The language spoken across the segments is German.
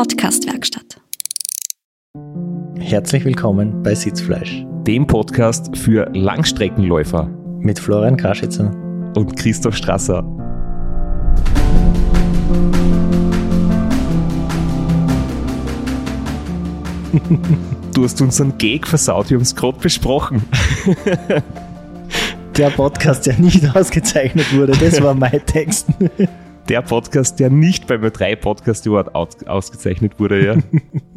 Podcastwerkstatt. Herzlich willkommen bei Sitzfleisch dem Podcast für Langstreckenläufer mit Florian Kraschitzer und Christoph Strasser. Du hast unseren Gag versaut, wir haben es gerade besprochen. Der Podcast, der nicht ausgezeichnet wurde, das war mein Text. Der Podcast, der nicht beim 3 Podcast Award ausgezeichnet wurde, ja.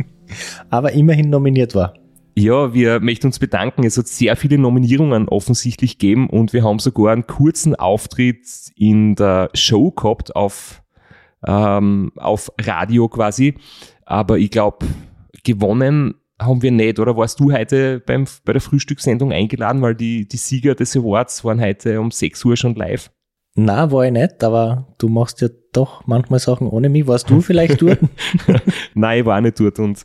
Aber immerhin nominiert war. Ja, wir möchten uns bedanken. Es hat sehr viele Nominierungen offensichtlich gegeben und wir haben sogar einen kurzen Auftritt in der Show gehabt auf, ähm, auf Radio quasi. Aber ich glaube, gewonnen haben wir nicht. Oder warst du heute beim, bei der Frühstückssendung eingeladen, weil die, die Sieger des Awards waren heute um 6 Uhr schon live? Na, war ich nicht, aber du machst ja doch manchmal Sachen ohne mich. Warst du vielleicht dort? Nein, ich war nicht dort und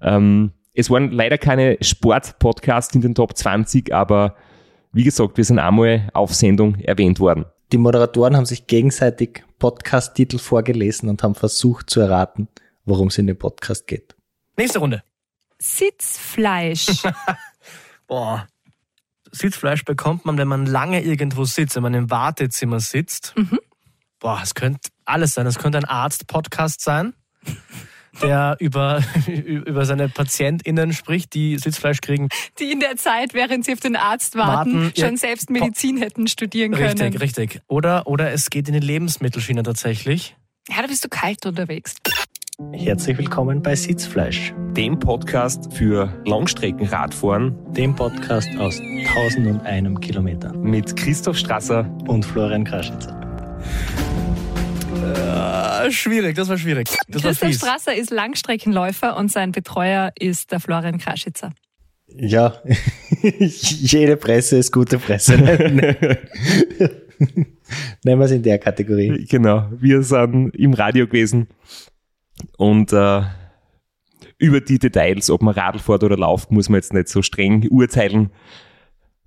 ähm, es waren leider keine Sport-Podcasts in den Top 20, aber wie gesagt, wir sind einmal auf Sendung erwähnt worden. Die Moderatoren haben sich gegenseitig Podcast-Titel vorgelesen und haben versucht zu erraten, worum es in dem Podcast geht. Nächste Runde. Sitzfleisch. Boah. Sitzfleisch bekommt man, wenn man lange irgendwo sitzt, wenn man im Wartezimmer sitzt. Mhm. Boah, es könnte alles sein. Es könnte ein Arzt-Podcast sein der über, über seine PatientInnen spricht, die Sitzfleisch kriegen. Die in der Zeit, während sie auf den Arzt warten, warten schon ja, selbst Medizin hätten studieren richtig, können. Richtig, richtig. Oder, oder es geht in die Lebensmittelschiene tatsächlich. Ja, da bist du kalt unterwegs. Herzlich willkommen bei Sitzfleisch, dem Podcast für Langstreckenradfahren, dem Podcast aus 1001 Kilometer mit Christoph Strasser und Florian Kraschitzer. Äh, schwierig, das war schwierig. Das Christoph Strasser ist Langstreckenläufer und sein Betreuer ist der Florian Kraschitzer. Ja, jede Presse ist gute Presse. Nehmen wir es in der Kategorie. Genau, wir sind im Radio gewesen und äh, über die Details, ob man Radl fährt oder läuft, muss man jetzt nicht so streng urteilen.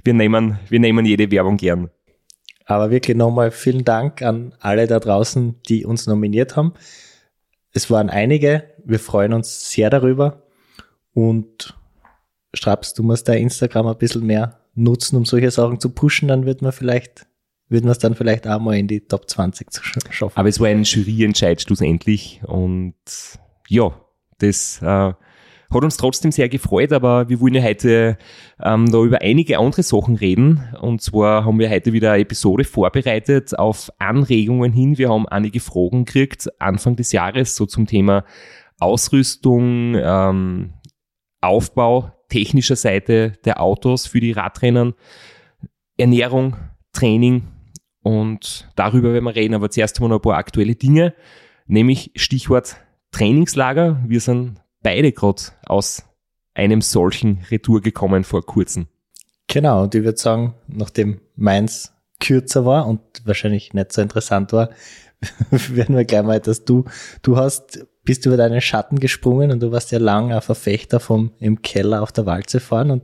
Wir nehmen, wir nehmen jede Werbung gern. Aber wirklich nochmal vielen Dank an alle da draußen, die uns nominiert haben. Es waren einige. Wir freuen uns sehr darüber. Und Straps, du musst da Instagram ein bisschen mehr nutzen, um solche Sachen zu pushen, dann wird man vielleicht, würden wir es dann vielleicht auch mal in die Top 20 zu schaffen. Aber es war ein Juryentscheid schlussendlich und ja, das äh, hat uns trotzdem sehr gefreut, aber wir wollen ja heute ähm, da über einige andere Sachen reden. Und zwar haben wir heute wieder eine Episode vorbereitet auf Anregungen hin. Wir haben einige Fragen gekriegt Anfang des Jahres, so zum Thema Ausrüstung, ähm, Aufbau technischer Seite der Autos für die Radrennen, Ernährung, Training und darüber werden wir reden. Aber zuerst haben wir noch ein paar aktuelle Dinge, nämlich Stichwort Trainingslager. Wir sind beide gerade aus einem solchen Retour gekommen vor kurzem. Genau, und ich würde sagen, nachdem meins kürzer war und wahrscheinlich nicht so interessant war, werden wir gleich mal, dass du, du hast, bist über deinen Schatten gesprungen und du warst ja lang ein Verfechter vom im Keller auf der Walze fahren und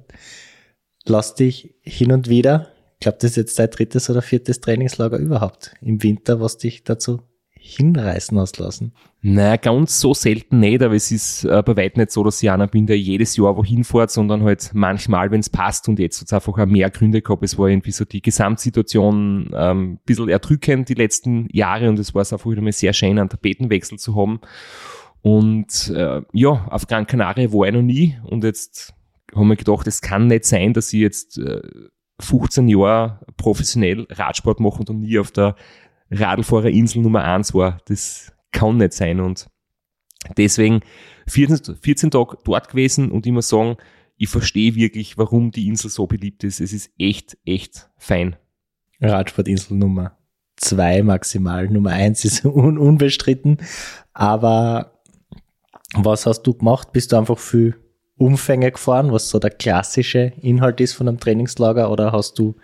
lass dich hin und wieder, ich glaube, das ist jetzt dein drittes oder viertes Trainingslager überhaupt im Winter, was dich dazu hinreißen hast lassen? Naja, ganz so selten nicht, aber es ist äh, bei weitem nicht so, dass ich einer bin, der jedes Jahr wohin fährt, sondern halt manchmal, wenn es passt und jetzt hat es einfach auch mehr Gründe gehabt. Es war irgendwie so die Gesamtsituation ähm, ein bisschen erdrückend die letzten Jahre und es war es einfach wieder mal sehr schön, einen Tapetenwechsel zu haben. Und äh, ja, auf Gran Canaria war ich noch nie und jetzt haben wir gedacht, es kann nicht sein, dass ich jetzt äh, 15 Jahre professionell Radsport mache und nie auf der Radlfahrerinsel Nummer eins war. Das kann nicht sein. Und deswegen 14, 14 Tage dort gewesen und muss sagen, ich verstehe wirklich, warum die Insel so beliebt ist. Es ist echt, echt fein. Radsportinsel Nummer zwei maximal. Nummer eins ist un unbestritten. Aber was hast du gemacht? Bist du einfach für Umfänge gefahren, was so der klassische Inhalt ist von einem Trainingslager oder hast du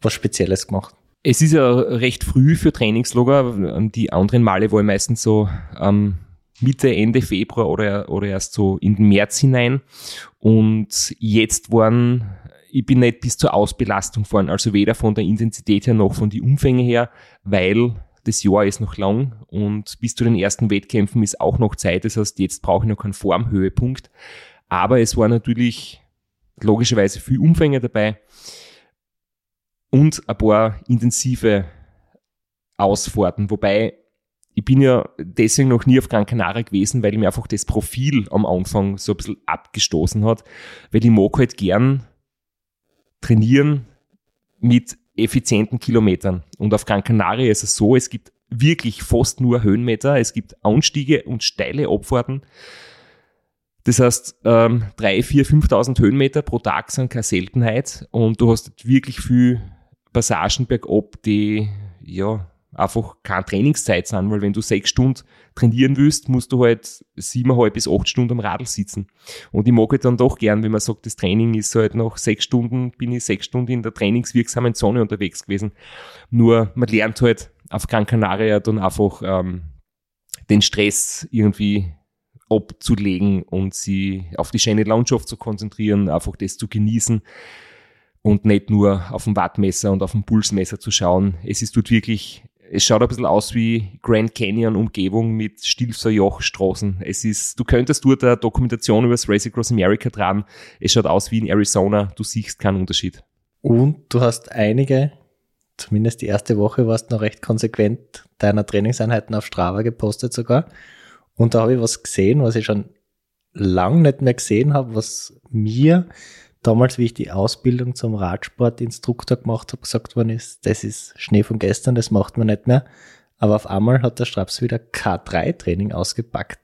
was Spezielles gemacht? Es ist ja recht früh für Trainingslager. Die anderen Male war ich meistens so ähm, Mitte, Ende Februar oder, oder erst so in den März hinein. Und jetzt waren, ich bin nicht bis zur Ausbelastung gefahren, also weder von der Intensität her noch von den Umfängen her, weil das Jahr ist noch lang und bis zu den ersten Wettkämpfen ist auch noch Zeit. Das heißt, jetzt brauche ich noch keinen Formhöhepunkt. Aber es war natürlich logischerweise viel Umfänge dabei und ein paar intensive Ausfahrten. Wobei ich bin ja deswegen noch nie auf Gran Canaria gewesen, weil mir einfach das Profil am Anfang so ein bisschen abgestoßen hat, weil ich mag halt gern trainieren mit effizienten Kilometern. Und auf Gran Canaria ist es so, es gibt wirklich fast nur Höhenmeter, es gibt Anstiege und steile Abfahrten. Das heißt, ähm, drei, vier, 5.000 Höhenmeter pro Tag sind keine Seltenheit und du hast wirklich viel Passagen bergab, die ja einfach keine Trainingszeit sind, weil wenn du sechs Stunden trainieren willst, musst du halt siebeneinhalb bis acht Stunden am Radl sitzen. Und ich mag halt dann doch gern, wenn man sagt, das Training ist halt nach sechs Stunden, bin ich sechs Stunden in der trainingswirksamen Zone unterwegs gewesen. Nur man lernt halt auf Gran Canaria dann einfach ähm, den Stress irgendwie abzulegen und sie auf die schöne Landschaft zu konzentrieren, einfach das zu genießen und nicht nur auf dem Wattmesser und auf dem Pulsmesser zu schauen. Es ist dort wirklich es schaut ein bisschen aus wie Grand Canyon Umgebung mit Stilfser Jochstraßen. Es ist, du könntest dort eine Dokumentation über das Race Across America dran. Es schaut aus wie in Arizona. Du siehst keinen Unterschied. Und du hast einige, zumindest die erste Woche warst noch recht konsequent deiner Trainingseinheiten auf Strava gepostet sogar. Und da habe ich was gesehen, was ich schon lang nicht mehr gesehen habe, was mir damals, wie ich die Ausbildung zum Radsportinstruktor gemacht habe, gesagt worden ist, das ist Schnee von gestern, das macht man nicht mehr. Aber auf einmal hat der Straps wieder K3-Training ausgepackt.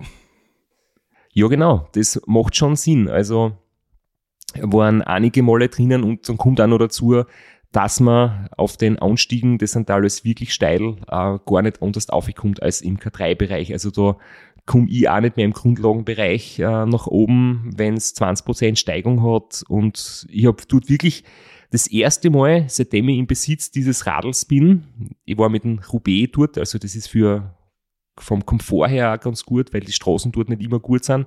Ja, genau, das macht schon Sinn. Also waren einige Male drinnen und dann kommt auch noch dazu, dass man auf den Anstiegen, das sind alles wirklich steil, äh, gar nicht anders aufkommt als im K3-Bereich. Also da komme ich auch nicht mehr im Grundlagenbereich äh, nach oben, wenn es 20% Steigung hat. Und ich habe dort wirklich das erste Mal, seitdem ich im Besitz dieses Radls bin, ich war mit dem Roubaix dort, also das ist für vom Komfort her auch ganz gut, weil die Straßen dort nicht immer gut sind.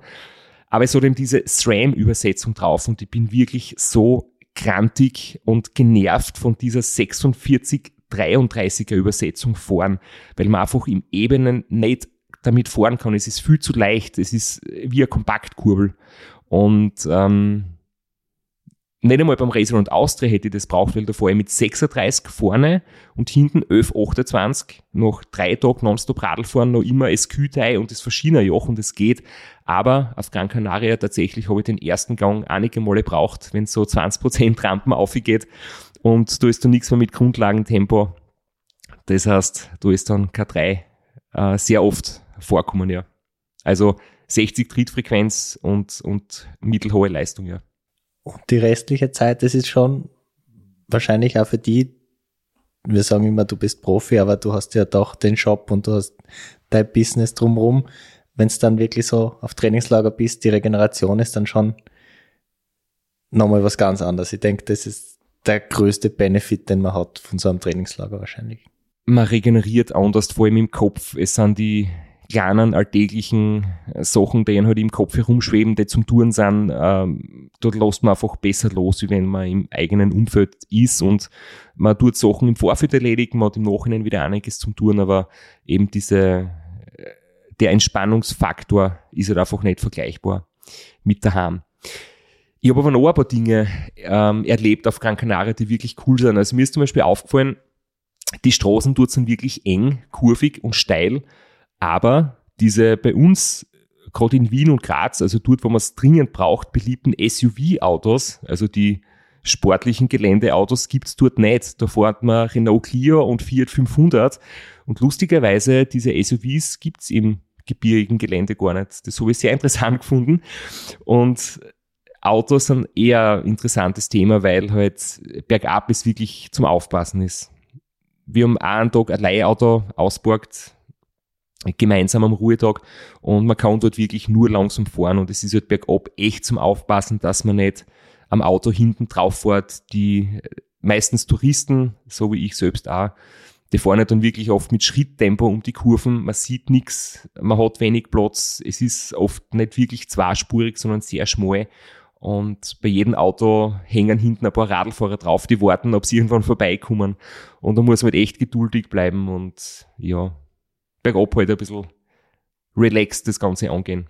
Aber es hat eben diese SRAM-Übersetzung drauf und ich bin wirklich so krantig und genervt von dieser 46 33er Übersetzung fahren, weil man einfach im Ebenen nicht damit fahren kann. Es ist viel zu leicht. Es ist wie eine Kompaktkurbel. Und ähm, nicht einmal beim Racer und Austria hätte ich das braucht, weil da fahre ich mit 36 vorne und hinten 11,28 noch drei Tage nonstop Radl fahren, noch immer SQ-Teil und das Verschienerjoch und es geht. Aber auf Gran Canaria tatsächlich habe ich den ersten Gang einige Male braucht, wenn so 20% Rampen aufgeht und da ist dann nichts mehr mit Grundlagentempo. Das heißt, da ist dann K3 äh, sehr oft vorkommen, ja. Also 60 Trittfrequenz und, und mittelhohe Leistung, ja. Und die restliche Zeit, das ist schon wahrscheinlich auch für die, wir sagen immer, du bist Profi, aber du hast ja doch den Shop und du hast dein Business drumherum. Wenn es dann wirklich so auf Trainingslager bist, die Regeneration ist dann schon nochmal was ganz anderes. Ich denke, das ist der größte Benefit, den man hat von so einem Trainingslager wahrscheinlich. Man regeneriert anders, vor allem im Kopf. Es sind die kleinen alltäglichen Sachen, die halt im Kopf herumschweben, die zum Touren sind, ähm, dort lässt man einfach besser los, wie wenn man im eigenen Umfeld ist und man tut Sachen im Vorfeld erledigen, man hat im Nachhinein wieder einiges zum Touren, aber eben diese, äh, der Entspannungsfaktor ist halt einfach nicht vergleichbar mit daheim. Ich habe aber noch ein paar Dinge ähm, erlebt auf Gran Canaria, die wirklich cool sind. Also mir ist zum Beispiel aufgefallen, die Straßen dort sind wirklich eng, kurvig und steil aber diese bei uns, gerade in Wien und Graz, also dort, wo man es dringend braucht, beliebten SUV-Autos, also die sportlichen Geländeautos gibt's dort nicht. Da fährt man Renault Clio und Fiat 500 und lustigerweise diese SUVs gibt's im gebirgigen Gelände gar nicht. Das habe ich sehr interessant gefunden und Autos sind eher ein interessantes Thema, weil halt bergab es wirklich zum Aufpassen ist. Wir haben einen Tag ein Leihauto ausborgt, gemeinsam am Ruhetag. Und man kann dort wirklich nur langsam fahren. Und es ist halt bergab echt zum Aufpassen, dass man nicht am Auto hinten drauf fährt, die meistens Touristen, so wie ich selbst auch, die fahren halt dann wirklich oft mit Schritttempo um die Kurven, man sieht nichts, man hat wenig Platz, es ist oft nicht wirklich zweispurig, sondern sehr schmal. Und bei jedem Auto hängen hinten ein paar Radlfahrer drauf, die warten, ob sie irgendwann vorbeikommen. Und da muss man halt echt geduldig bleiben. Und ja, bergab halt ein bisschen relaxed das Ganze angehen.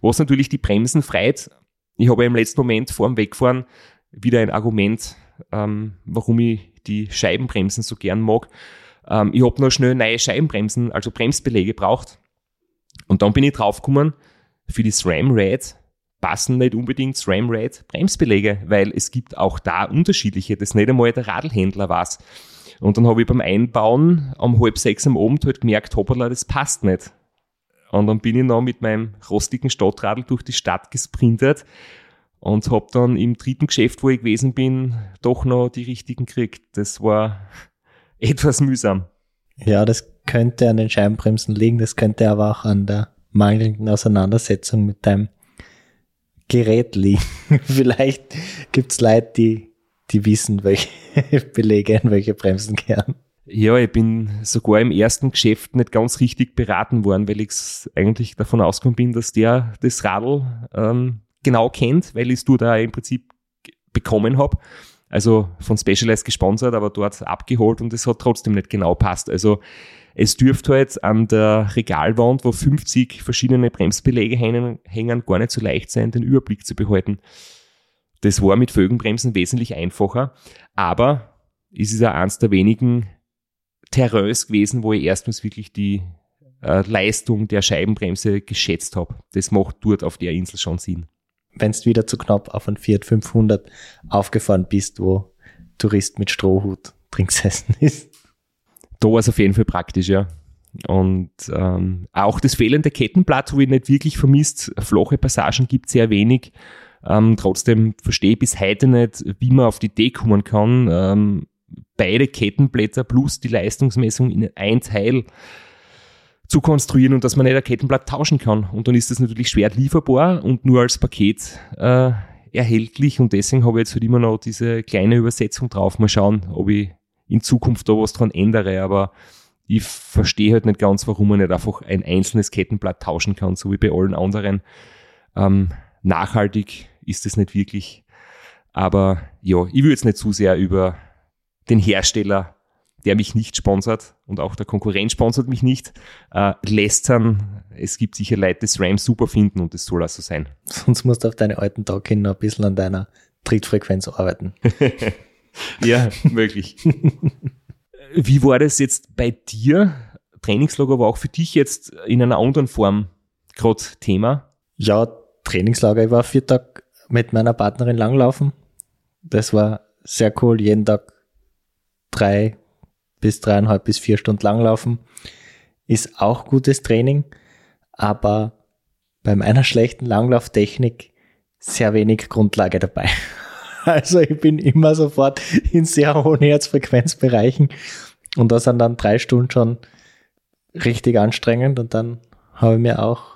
Was natürlich die Bremsen freit. Ich habe im letzten Moment vor dem Wegfahren wieder ein Argument, ähm, warum ich die Scheibenbremsen so gern mag. Ähm, ich habe noch schnell neue Scheibenbremsen, also Bremsbeläge braucht. Und dann bin ich draufgekommen, für die SRAM Red passen nicht unbedingt SRAM Red Bremsbeläge, weil es gibt auch da unterschiedliche, das nicht einmal der Radlhändler weiß. Und dann habe ich beim Einbauen am halb sechs am Abend halt gemerkt, hoppala, das passt nicht. Und dann bin ich noch mit meinem rostigen Stadtradl durch die Stadt gesprintet und habe dann im dritten Geschäft, wo ich gewesen bin, doch noch die richtigen gekriegt. Das war etwas mühsam. Ja, das könnte an den Scheibenbremsen liegen, das könnte aber auch an der mangelnden Auseinandersetzung mit deinem Gerät liegen. Vielleicht gibt's Leute, die, die wissen, welche Belege in welche Bremsen gehören. Ja, ich bin sogar im ersten Geschäft nicht ganz richtig beraten worden, weil ich eigentlich davon ausgegangen bin, dass der das Radl ähm, genau kennt, weil ich es da im Prinzip bekommen habe. Also von Specialized gesponsert, aber dort abgeholt und es hat trotzdem nicht genau passt. Also es dürfte halt an der Regalwand, wo 50 verschiedene Bremsbeläge hängen gar nicht so leicht sein, den Überblick zu behalten. Das war mit Vögenbremsen wesentlich einfacher, aber es ist ja eins der wenigen Terrains gewesen, wo ich erstens wirklich die äh, Leistung der Scheibenbremse geschätzt habe. Das macht dort auf der Insel schon Sinn. Wenn du wieder zu knapp auf ein Fiat 500 aufgefahren bist, wo Tourist mit Strohhut drin gesessen ist. Da war es auf jeden Fall praktisch, ja. Und ähm, auch das fehlende Kettenblatt habe ich nicht wirklich vermisst. Flache Passagen gibt es sehr wenig. Ähm, trotzdem verstehe ich bis heute nicht, wie man auf die Idee kommen kann, ähm, beide Kettenblätter plus die Leistungsmessung in ein Teil zu konstruieren und dass man nicht ein Kettenblatt tauschen kann. Und dann ist das natürlich schwer lieferbar und nur als Paket äh, erhältlich. Und deswegen habe ich jetzt halt immer noch diese kleine Übersetzung drauf. Mal schauen, ob ich in Zukunft da was dran ändere. Aber ich verstehe halt nicht ganz, warum man nicht einfach ein einzelnes Kettenblatt tauschen kann, so wie bei allen anderen. Ähm, nachhaltig ist es nicht wirklich. Aber ja, ich will jetzt nicht zu sehr über den Hersteller, der mich nicht sponsert und auch der Konkurrent sponsert mich nicht, äh, lästern. Es gibt sicher Leute, die SRAM super finden und das soll auch so sein. Sonst musst du auf deine alten Tage noch ein bisschen an deiner Trittfrequenz arbeiten. ja, möglich. Wie war das jetzt bei dir? Trainingslager war auch für dich jetzt in einer anderen Form gerade Thema? Ja, Trainingslager. Ich war vier Tage mit meiner Partnerin langlaufen. Das war sehr cool. Jeden Tag drei bis dreieinhalb bis vier Stunden langlaufen. Ist auch gutes Training, aber bei meiner schlechten Langlauftechnik sehr wenig Grundlage dabei. Also ich bin immer sofort in sehr hohen Herzfrequenzbereichen und das sind dann drei Stunden schon richtig anstrengend und dann habe ich mir auch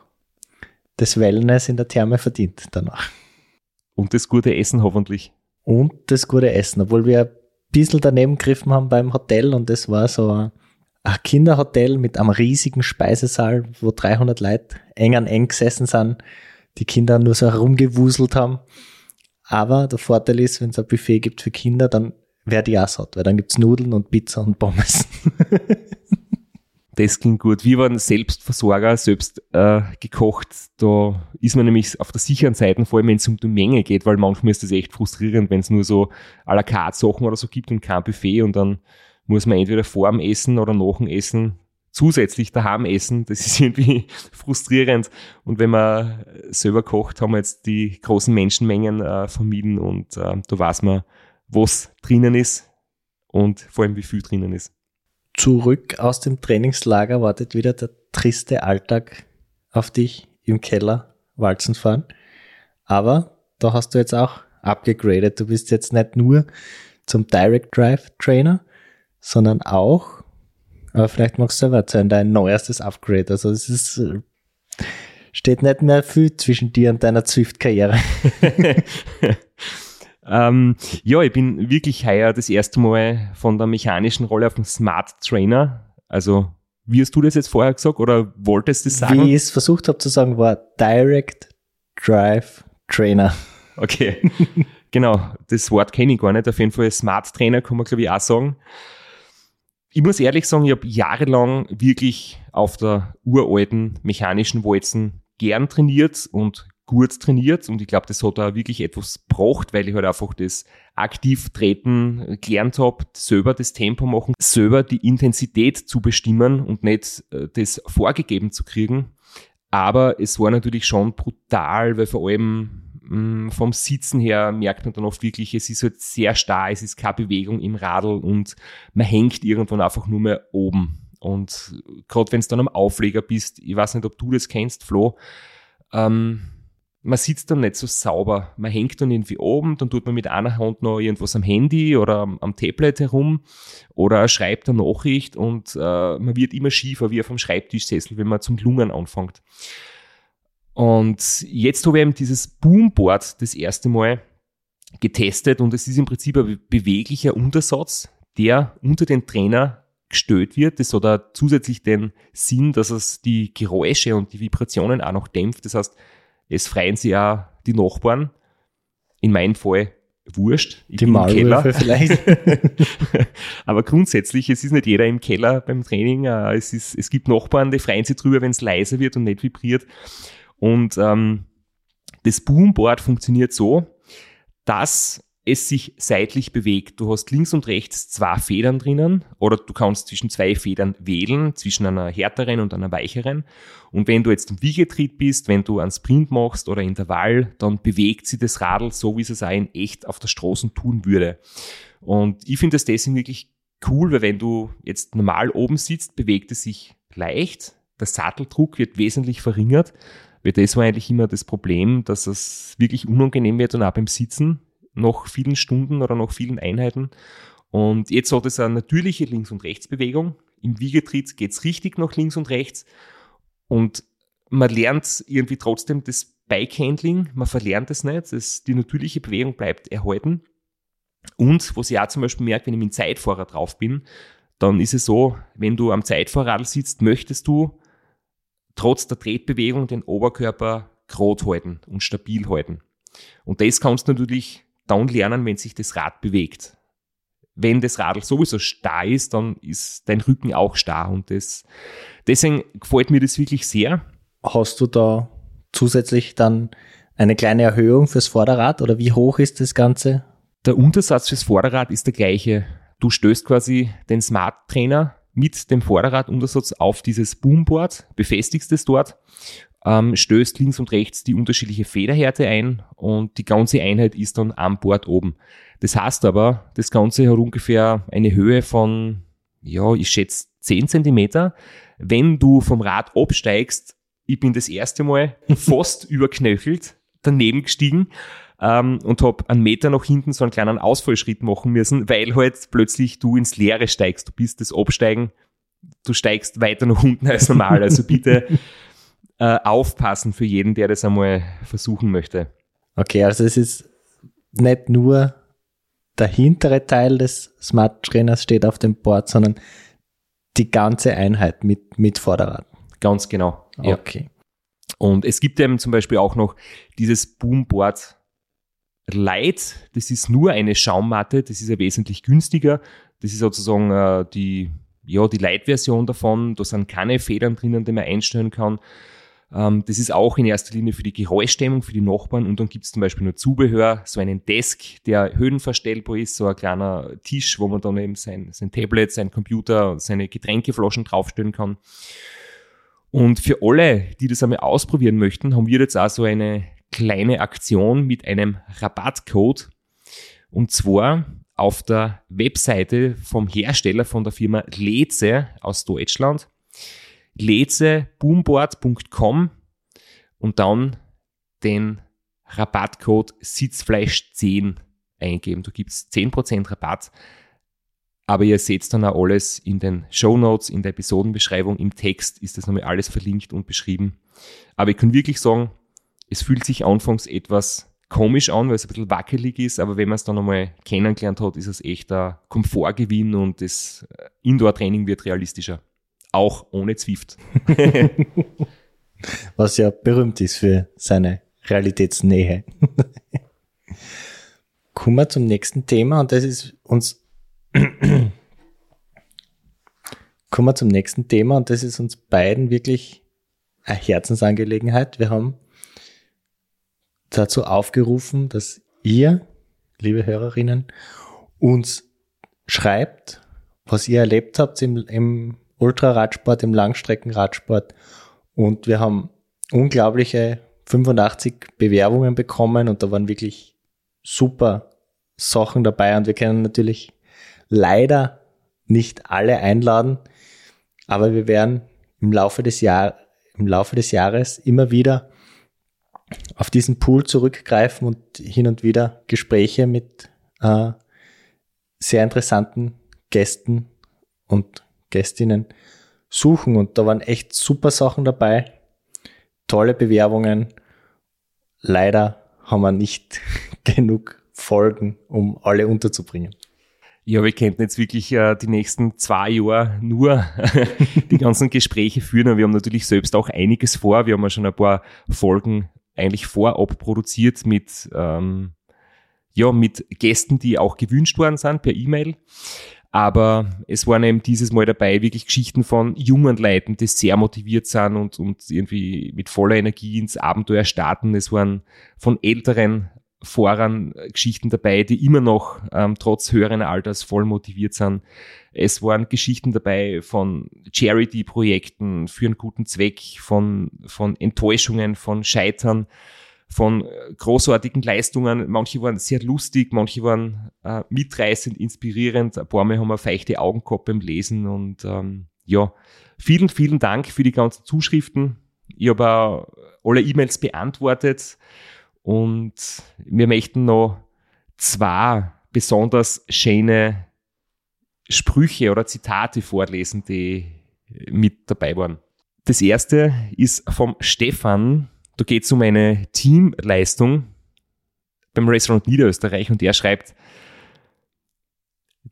das Wellness in der Therme verdient danach. Und das gute Essen hoffentlich. Und das gute Essen, obwohl wir bisschen daneben gegriffen haben beim Hotel und das war so ein, Kinderhotel mit einem riesigen Speisesaal, wo 300 Leute eng an eng gesessen sind, die Kinder nur so herumgewuselt haben. Aber der Vorteil ist, wenn es ein Buffet gibt für Kinder, dann werde ich auch satt, weil dann gibt's Nudeln und Pizza und Pommes. das klingt gut. Wir waren Selbstversorger, selbst äh, gekocht. Da ist man nämlich auf der sicheren Seite, vor allem wenn es um die Menge geht, weil manchmal ist das echt frustrierend, wenn es nur so à la carte Sachen oder so gibt und kein Buffet und dann muss man entweder vor dem Essen oder nach dem Essen zusätzlich daheim essen. Das ist irgendwie frustrierend. Und wenn man selber kocht, haben wir jetzt die großen Menschenmengen äh, vermieden und äh, da weiß man, was drinnen ist und vor allem wie viel drinnen ist zurück aus dem Trainingslager wartet wieder der triste Alltag auf dich im Keller Walzen fahren. Aber da hast du jetzt auch abgegradet. Du bist jetzt nicht nur zum Direct Drive Trainer, sondern auch, aber vielleicht magst du selber erzählen, dein neuestes Upgrade. Also es ist, äh, steht nicht mehr viel zwischen dir und deiner Zwift-Karriere. Ähm, ja, ich bin wirklich heuer das erste Mal von der mechanischen Rolle auf den Smart Trainer. Also, wie hast du das jetzt vorher gesagt oder wolltest du das sagen? Wie ich es versucht habe zu sagen, war Direct Drive Trainer. Okay. genau, das Wort kenne ich gar nicht. Auf jeden Fall Smart Trainer kann man, glaube ich, auch sagen. Ich muss ehrlich sagen, ich habe jahrelang wirklich auf der uralten mechanischen Walzen gern trainiert und gut trainiert und ich glaube, das hat da wirklich etwas gebracht, weil ich halt einfach das aktiv treten gelernt habe, selber das Tempo machen, selber die Intensität zu bestimmen und nicht äh, das vorgegeben zu kriegen. Aber es war natürlich schon brutal, weil vor allem mm, vom Sitzen her merkt man dann oft wirklich, es ist halt sehr starr, es ist keine Bewegung im Radl und man hängt irgendwann einfach nur mehr oben. Und gerade wenn es dann am Aufleger bist, ich weiß nicht, ob du das kennst, Flo, ähm, man sitzt dann nicht so sauber. Man hängt dann irgendwie oben, dann tut man mit einer Hand noch irgendwas am Handy oder am, Tablet herum oder schreibt eine Nachricht und äh, man wird immer schiefer wie auf einem Schreibtischsessel, wenn man zum Lungen anfängt. Und jetzt habe ich eben dieses Boomboard das erste Mal getestet und es ist im Prinzip ein beweglicher Untersatz, der unter den Trainer gestellt wird. Das hat auch zusätzlich den Sinn, dass es die Geräusche und die Vibrationen auch noch dämpft. Das heißt, es freuen sich auch die Nachbarn. In meinem Fall wurscht. Ich die Maulwürfe vielleicht. Aber grundsätzlich, es ist nicht jeder im Keller beim Training. Äh, es, ist, es gibt Nachbarn, die freuen sich drüber, wenn es leiser wird und nicht vibriert. Und ähm, das Boomboard funktioniert so, dass es sich seitlich bewegt. Du hast links und rechts zwei Federn drinnen oder du kannst zwischen zwei Federn wählen, zwischen einer härteren und einer weicheren. Und wenn du jetzt im Wiegetritt bist, wenn du einen Sprint machst oder Intervall, dann bewegt sich das Radl so, wie es auch in echt auf der Straße tun würde. Und ich finde das deswegen wirklich cool, weil wenn du jetzt normal oben sitzt, bewegt es sich leicht. Der Satteldruck wird wesentlich verringert. Weil das war eigentlich immer das Problem, dass es wirklich unangenehm wird und auch beim Sitzen nach vielen Stunden oder nach vielen Einheiten. Und jetzt hat es eine natürliche Links- und Rechtsbewegung. Im Wiegetritt geht's richtig nach links und rechts. Und man lernt irgendwie trotzdem das Bikehandling, man verlernt es nicht. Das, die natürliche Bewegung bleibt erhalten. Und was ich auch zum Beispiel merke, wenn ich mit dem Zeitfahrer drauf bin, dann ist es so, wenn du am Zeitfahrrad sitzt, möchtest du trotz der Tretbewegung den Oberkörper gerade halten und stabil halten. Und das kannst du natürlich dann lernen, wenn sich das Rad bewegt. Wenn das Radl sowieso starr ist, dann ist dein Rücken auch starr und das, deswegen gefällt mir das wirklich sehr. Hast du da zusätzlich dann eine kleine Erhöhung fürs Vorderrad oder wie hoch ist das Ganze? Der Untersatz fürs Vorderrad ist der gleiche. Du stößt quasi den Smart Trainer mit dem Vorderraduntersatz auf dieses Boomboard, befestigst es dort ähm, stößt links und rechts die unterschiedliche Federhärte ein und die ganze Einheit ist dann am Board oben. Das heißt aber, das Ganze hat ungefähr eine Höhe von, ja, ich schätze 10 Zentimeter. Wenn du vom Rad absteigst, ich bin das erste Mal fast überknöchelt, daneben gestiegen ähm, und habe einen Meter nach hinten so einen kleinen Ausfallschritt machen müssen, weil halt plötzlich du ins Leere steigst. Du bist das Absteigen, du steigst weiter nach unten als normal. Also bitte äh, aufpassen für jeden, der das einmal versuchen möchte. Okay, also es ist nicht nur der hintere Teil des Smart Trainers steht auf dem Board, sondern die ganze Einheit mit, mit Vorderrad. Ganz genau. Ja. Okay. Und es gibt eben zum Beispiel auch noch dieses Boomboard Light. Das ist nur eine Schaummatte. Das ist ja wesentlich günstiger. Das ist sozusagen äh, die, ja, die Light-Version davon. Da sind keine Federn drinnen, die man einstellen kann. Ähm, das ist auch in erster Linie für die Geräuschdämmung, für die Nachbarn und dann gibt es zum Beispiel noch Zubehör, so einen Desk, der höhenverstellbar ist, so ein kleiner Tisch, wo man dann eben sein, sein Tablet, sein Computer, seine Getränkeflaschen draufstellen kann. Und für alle, die das einmal ausprobieren möchten, haben wir jetzt auch so eine kleine Aktion mit einem Rabattcode. Und zwar auf der Webseite vom Hersteller von der Firma Leze aus Deutschland lezeboomboard.com und dann den Rabattcode Sitzfleisch10 eingeben. Du gibst 10% Rabatt. Aber ihr seht dann auch alles in den Show Notes, in der Episodenbeschreibung, im Text ist das nochmal alles verlinkt und beschrieben. Aber ich kann wirklich sagen, es fühlt sich anfangs etwas komisch an, weil es ein bisschen wackelig ist, aber wenn man es dann nochmal kennengelernt hat, ist es echt ein Komfortgewinn und das Indoor-Training wird realistischer auch ohne Zwift. Was ja berühmt ist für seine Realitätsnähe. kommen wir zum nächsten Thema und das ist uns kommen wir zum nächsten Thema und das ist uns beiden wirklich eine Herzensangelegenheit. Wir haben dazu aufgerufen, dass ihr, liebe Hörerinnen, uns schreibt, was ihr erlebt habt im, im Ultraradsport, im Langstreckenradsport. Und wir haben unglaubliche 85 Bewerbungen bekommen und da waren wirklich super Sachen dabei und wir können natürlich leider nicht alle einladen, aber wir werden im Laufe des, Jahr, im Laufe des Jahres immer wieder auf diesen Pool zurückgreifen und hin und wieder Gespräche mit äh, sehr interessanten Gästen und Gästinnen suchen. Und da waren echt super Sachen dabei, tolle Bewerbungen. Leider haben wir nicht genug Folgen, um alle unterzubringen. Ja, wir könnten jetzt wirklich äh, die nächsten zwei Jahre nur die ganzen Gespräche führen. Und wir haben natürlich selbst auch einiges vor. Wir haben ja schon ein paar Folgen eigentlich vorab produziert mit, ähm, ja, mit Gästen, die auch gewünscht worden sind per E-Mail. Aber es waren eben dieses Mal dabei wirklich Geschichten von jungen Leuten, die sehr motiviert sind und, und irgendwie mit voller Energie ins Abenteuer starten. Es waren von älteren Fahrern Geschichten dabei, die immer noch ähm, trotz höheren Alters voll motiviert sind. Es waren Geschichten dabei von Charity-Projekten für einen guten Zweck, von, von Enttäuschungen, von Scheitern, von äh, großartigen Leistungen. Manche waren sehr lustig, manche waren äh, mitreißend, inspirierend. Ein paar Mal haben wir feuchte Augen gehabt beim Lesen und ähm, ja, vielen, vielen Dank für die ganzen Zuschriften. Ich habe alle E-Mails beantwortet. Und wir möchten noch zwei besonders schöne Sprüche oder Zitate vorlesen, die mit dabei waren. Das erste ist vom Stefan. Da geht es um eine Teamleistung beim Restaurant Niederösterreich und er schreibt,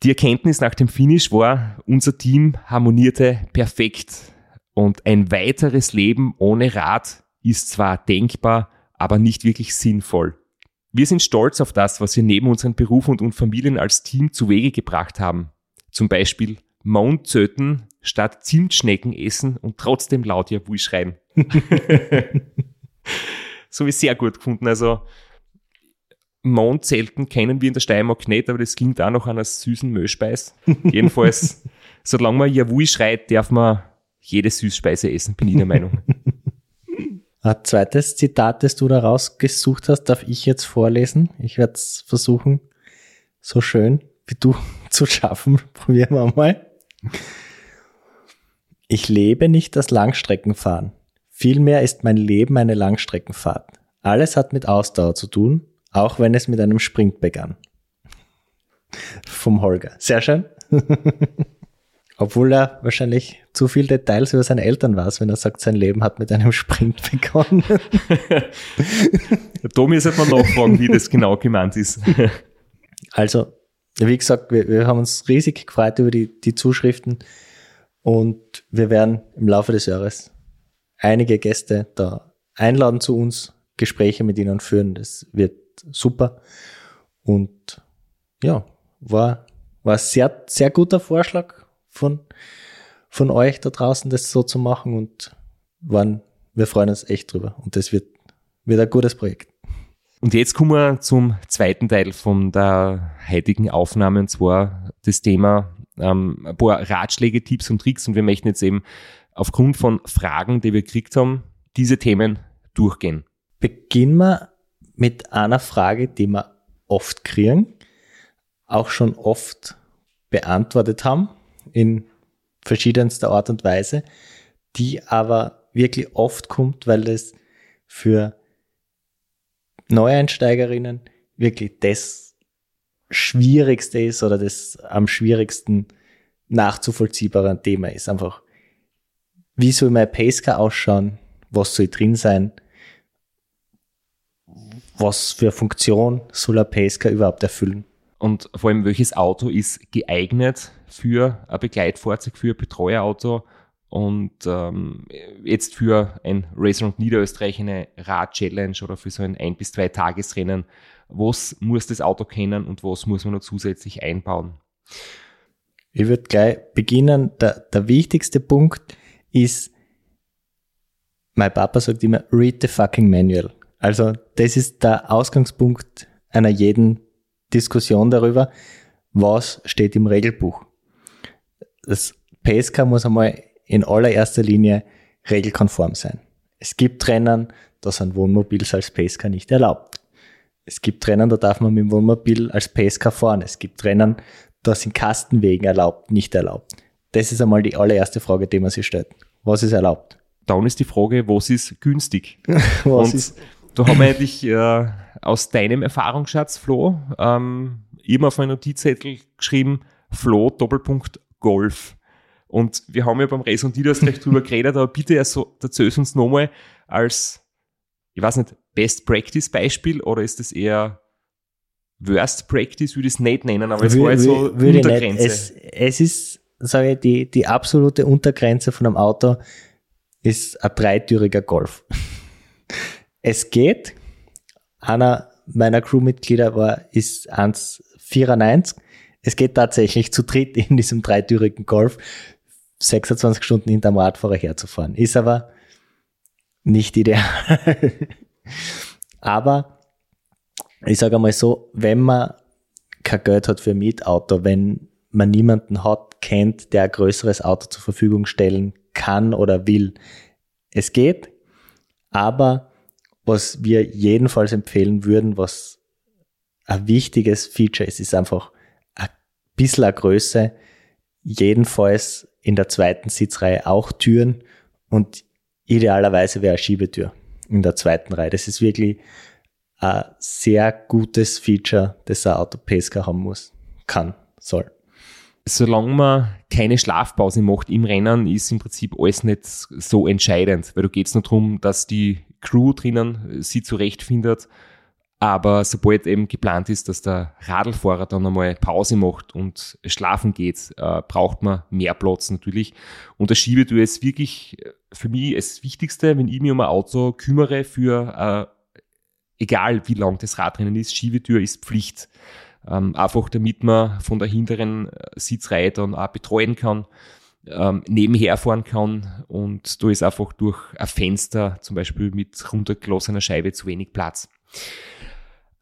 die Erkenntnis nach dem Finish war, unser Team harmonierte perfekt und ein weiteres Leben ohne Rad ist zwar denkbar, aber nicht wirklich sinnvoll. Wir sind stolz auf das, was wir neben unseren Berufen und Familien als Team zu Wege gebracht haben. Zum Beispiel Mondzöten statt Zimtschnecken essen und trotzdem laut Jawohl schreien. so wie sehr gut gefunden. Also Mondzelten kennen wir in der Steiermark nicht, aber das klingt auch noch an einer süßen Müllspeis. Jedenfalls, solange man Jawohl schreit, darf man jede Süßspeise essen, bin ich der Meinung. Ein zweites Zitat, das du da rausgesucht hast, darf ich jetzt vorlesen. Ich werde es versuchen, so schön wie du zu schaffen. Probieren wir mal. Ich lebe nicht das Langstreckenfahren. Vielmehr ist mein Leben eine Langstreckenfahrt. Alles hat mit Ausdauer zu tun, auch wenn es mit einem Sprint begann. Vom Holger. Sehr schön. Obwohl er wahrscheinlich zu viel Details über seine Eltern weiß, wenn er sagt, sein Leben hat mit einem Sprint begonnen. Tommy sollte man nachfragen, wie das genau gemeint ist. also, wie gesagt, wir, wir haben uns riesig gefreut über die, die Zuschriften und wir werden im Laufe des Jahres einige Gäste da einladen zu uns, Gespräche mit ihnen führen. Das wird super. Und ja, war, war sehr, sehr guter Vorschlag von, von euch da draußen, das so zu machen und waren, wir freuen uns echt drüber und das wird, wird ein gutes Projekt. Und jetzt kommen wir zum zweiten Teil von der heutigen Aufnahme und zwar das Thema ähm, ein paar Ratschläge, Tipps und Tricks und wir möchten jetzt eben aufgrund von Fragen, die wir gekriegt haben, diese Themen durchgehen. Beginnen wir mit einer Frage, die wir oft kriegen, auch schon oft beantwortet haben in verschiedenster Art und Weise, die aber wirklich oft kommt, weil es für Neueinsteigerinnen wirklich das Schwierigste ist oder das am schwierigsten nachzuvollziehbare Thema ist. Einfach, wie soll mein Pacecar ausschauen? Was soll drin sein? Was für Funktion soll ein Pacecar überhaupt erfüllen? Und vor allem, welches Auto ist geeignet für ein Begleitfahrzeug, für ein Betreuerauto Und ähm, jetzt für ein Race Round Niederösterreich eine Rad-Challenge oder für so ein ein bis zwei Tagesrennen, was muss das Auto kennen und was muss man noch zusätzlich einbauen? Ich würde gleich beginnen. Der, der wichtigste Punkt ist, mein Papa sagt immer, read the fucking manual. Also das ist der Ausgangspunkt einer jeden Diskussion darüber, was steht im Regelbuch. Das PSK muss einmal in allererster Linie regelkonform sein. Es gibt Rennen, da sind Wohnmobils als PSK nicht erlaubt. Es gibt Rennen, da darf man mit dem Wohnmobil als PSK fahren. Es gibt Rennen, da sind Kastenwegen erlaubt, nicht erlaubt. Das ist einmal die allererste Frage, die man sich stellt. Was ist erlaubt? Dann ist die Frage, was ist günstig? was Und ist da haben wir eigentlich äh, aus deinem Erfahrungsschatz, Flo, ähm, immer auf einen Notizzettel geschrieben, Flo, Doppelpunkt, Golf. Und wir haben ja beim Race und Didas gleich drüber geredet, aber bitte also, erzähl uns nochmal als, ich weiß nicht, Best Practice Beispiel oder ist das eher Worst Practice, würde ich es nicht nennen, aber es war jetzt so Untergrenze. Es, es ist, sage ich, die, die absolute Untergrenze von einem Auto ist ein dreitüriger Golf. es geht. Einer meiner Crewmitglieder war, ist 1,94. Es geht tatsächlich zu dritt in diesem dreitürigen Golf 26 Stunden hinterm Radfahrer herzufahren. Ist aber nicht ideal. aber ich sage einmal so, wenn man kein Geld hat für ein Mietauto, wenn man niemanden hat, kennt, der ein größeres Auto zur Verfügung stellen kann oder will, es geht, aber was wir jedenfalls empfehlen würden, was ein wichtiges Feature ist, ist einfach ein bisschen eine Größe, jedenfalls in der zweiten Sitzreihe auch Türen und idealerweise wäre eine Schiebetür in der zweiten Reihe. Das ist wirklich ein sehr gutes Feature, das ein Auto Pesca haben muss, kann, soll. Solange man keine Schlafpause macht im Rennen, ist im Prinzip alles nicht so entscheidend, weil da geht es nur darum, dass die Crew drinnen sie zurechtfindet aber sobald eben geplant ist, dass der Radlfahrer dann einmal Pause macht und schlafen geht, äh, braucht man mehr Platz natürlich. Und das Schiebetür ist wirklich äh, für mich das Wichtigste, wenn ich mich um ein Auto kümmere für, äh, egal wie lang das Radrennen ist, Schiebetür ist Pflicht. Ähm, einfach damit man von der hinteren äh, Sitzreihe dann auch betreuen kann, ähm, nebenher fahren kann und da ist einfach durch ein Fenster zum Beispiel mit runtergelassener Scheibe zu wenig Platz.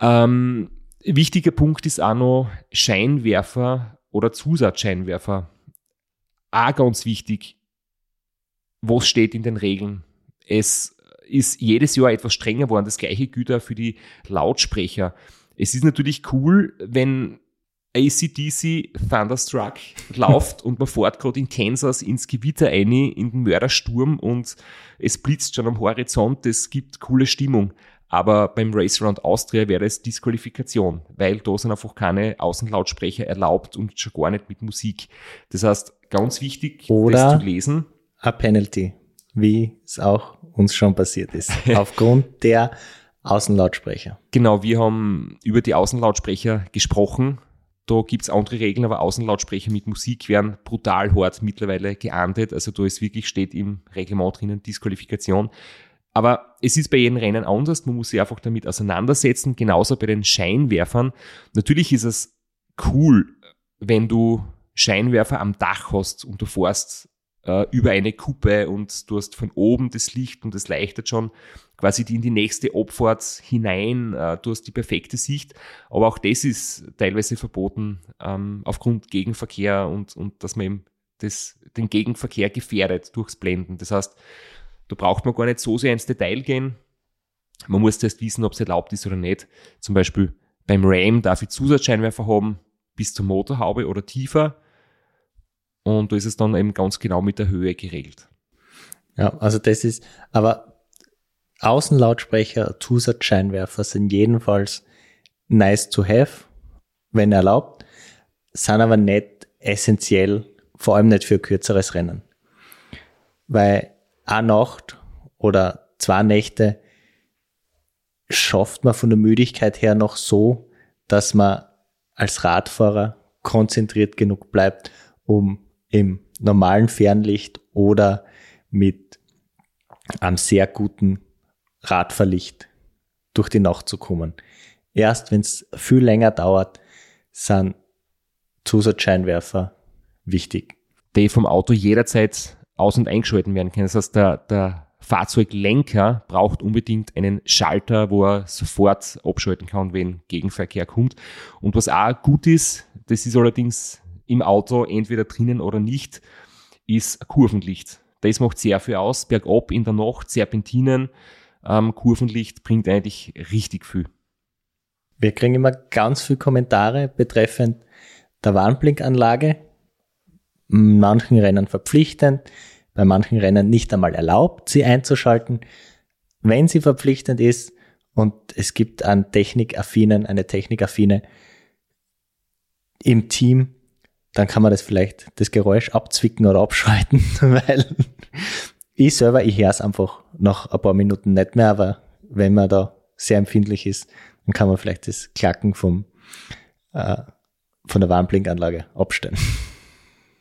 Ähm, wichtiger Punkt ist auch noch Scheinwerfer oder Zusatzscheinwerfer. Auch ganz wichtig, was steht in den Regeln? Es ist jedes Jahr etwas strenger geworden. Das gleiche gilt auch für die Lautsprecher. Es ist natürlich cool, wenn ACDC Thunderstruck läuft und man fährt gerade in Kansas ins Gewitter ein, in den Mördersturm und es blitzt schon am Horizont. Es gibt coole Stimmung. Aber beim Race Around Austria wäre es Disqualifikation, weil da sind einfach keine Außenlautsprecher erlaubt und schon gar nicht mit Musik. Das heißt, ganz wichtig, Oder das zu lesen. A Penalty, wie es auch uns schon passiert ist. Aufgrund der Außenlautsprecher. Genau, wir haben über die Außenlautsprecher gesprochen. Da gibt's andere Regeln, aber Außenlautsprecher mit Musik werden brutal hart mittlerweile geahndet. Also da ist wirklich, steht im Reglement drinnen Disqualifikation. Aber es ist bei jedem Rennen anders, man muss sich einfach damit auseinandersetzen, genauso bei den Scheinwerfern. Natürlich ist es cool, wenn du Scheinwerfer am Dach hast und du fährst äh, über eine Kuppe und du hast von oben das Licht und es leichtet schon quasi in die nächste Abfahrt hinein, äh, du hast die perfekte Sicht, aber auch das ist teilweise verboten ähm, aufgrund Gegenverkehr und, und dass man eben das, den Gegenverkehr gefährdet durchs Blenden. Das heißt, da braucht man gar nicht so sehr ins Detail gehen. Man muss erst wissen, ob es erlaubt ist oder nicht. Zum Beispiel beim Ram darf ich Zusatzscheinwerfer haben bis zur Motorhaube oder tiefer. Und da ist es dann eben ganz genau mit der Höhe geregelt. Ja, also das ist, aber Außenlautsprecher, Zusatzscheinwerfer sind jedenfalls nice to have, wenn erlaubt, sind aber nicht essentiell, vor allem nicht für kürzeres Rennen. Weil eine Nacht oder zwei Nächte schafft man von der Müdigkeit her noch so, dass man als Radfahrer konzentriert genug bleibt, um im normalen Fernlicht oder mit einem sehr guten Radverlicht durch die Nacht zu kommen. Erst wenn es viel länger dauert, sind Zusatzscheinwerfer wichtig. Die vom Auto jederzeit aus- und eingeschalten werden können. Das heißt, der, der Fahrzeuglenker braucht unbedingt einen Schalter, wo er sofort abschalten kann, wenn Gegenverkehr kommt. Und was auch gut ist, das ist allerdings im Auto entweder drinnen oder nicht, ist Kurvenlicht. Das macht sehr viel aus. Bergab in der Nacht, Serpentinen, ähm, Kurvenlicht bringt eigentlich richtig viel. Wir kriegen immer ganz viele Kommentare betreffend der Warnblinkanlage. In manchen Rennen verpflichtend, bei manchen Rennen nicht einmal erlaubt, sie einzuschalten. Wenn sie verpflichtend ist und es gibt einen Technikaffinen, eine Technikaffine im Team, dann kann man das vielleicht das Geräusch abzwicken oder abschalten, weil ich selber, ich höre es einfach nach ein paar Minuten nicht mehr, aber wenn man da sehr empfindlich ist, dann kann man vielleicht das Klacken vom, äh, von der Warnblinkanlage abstellen.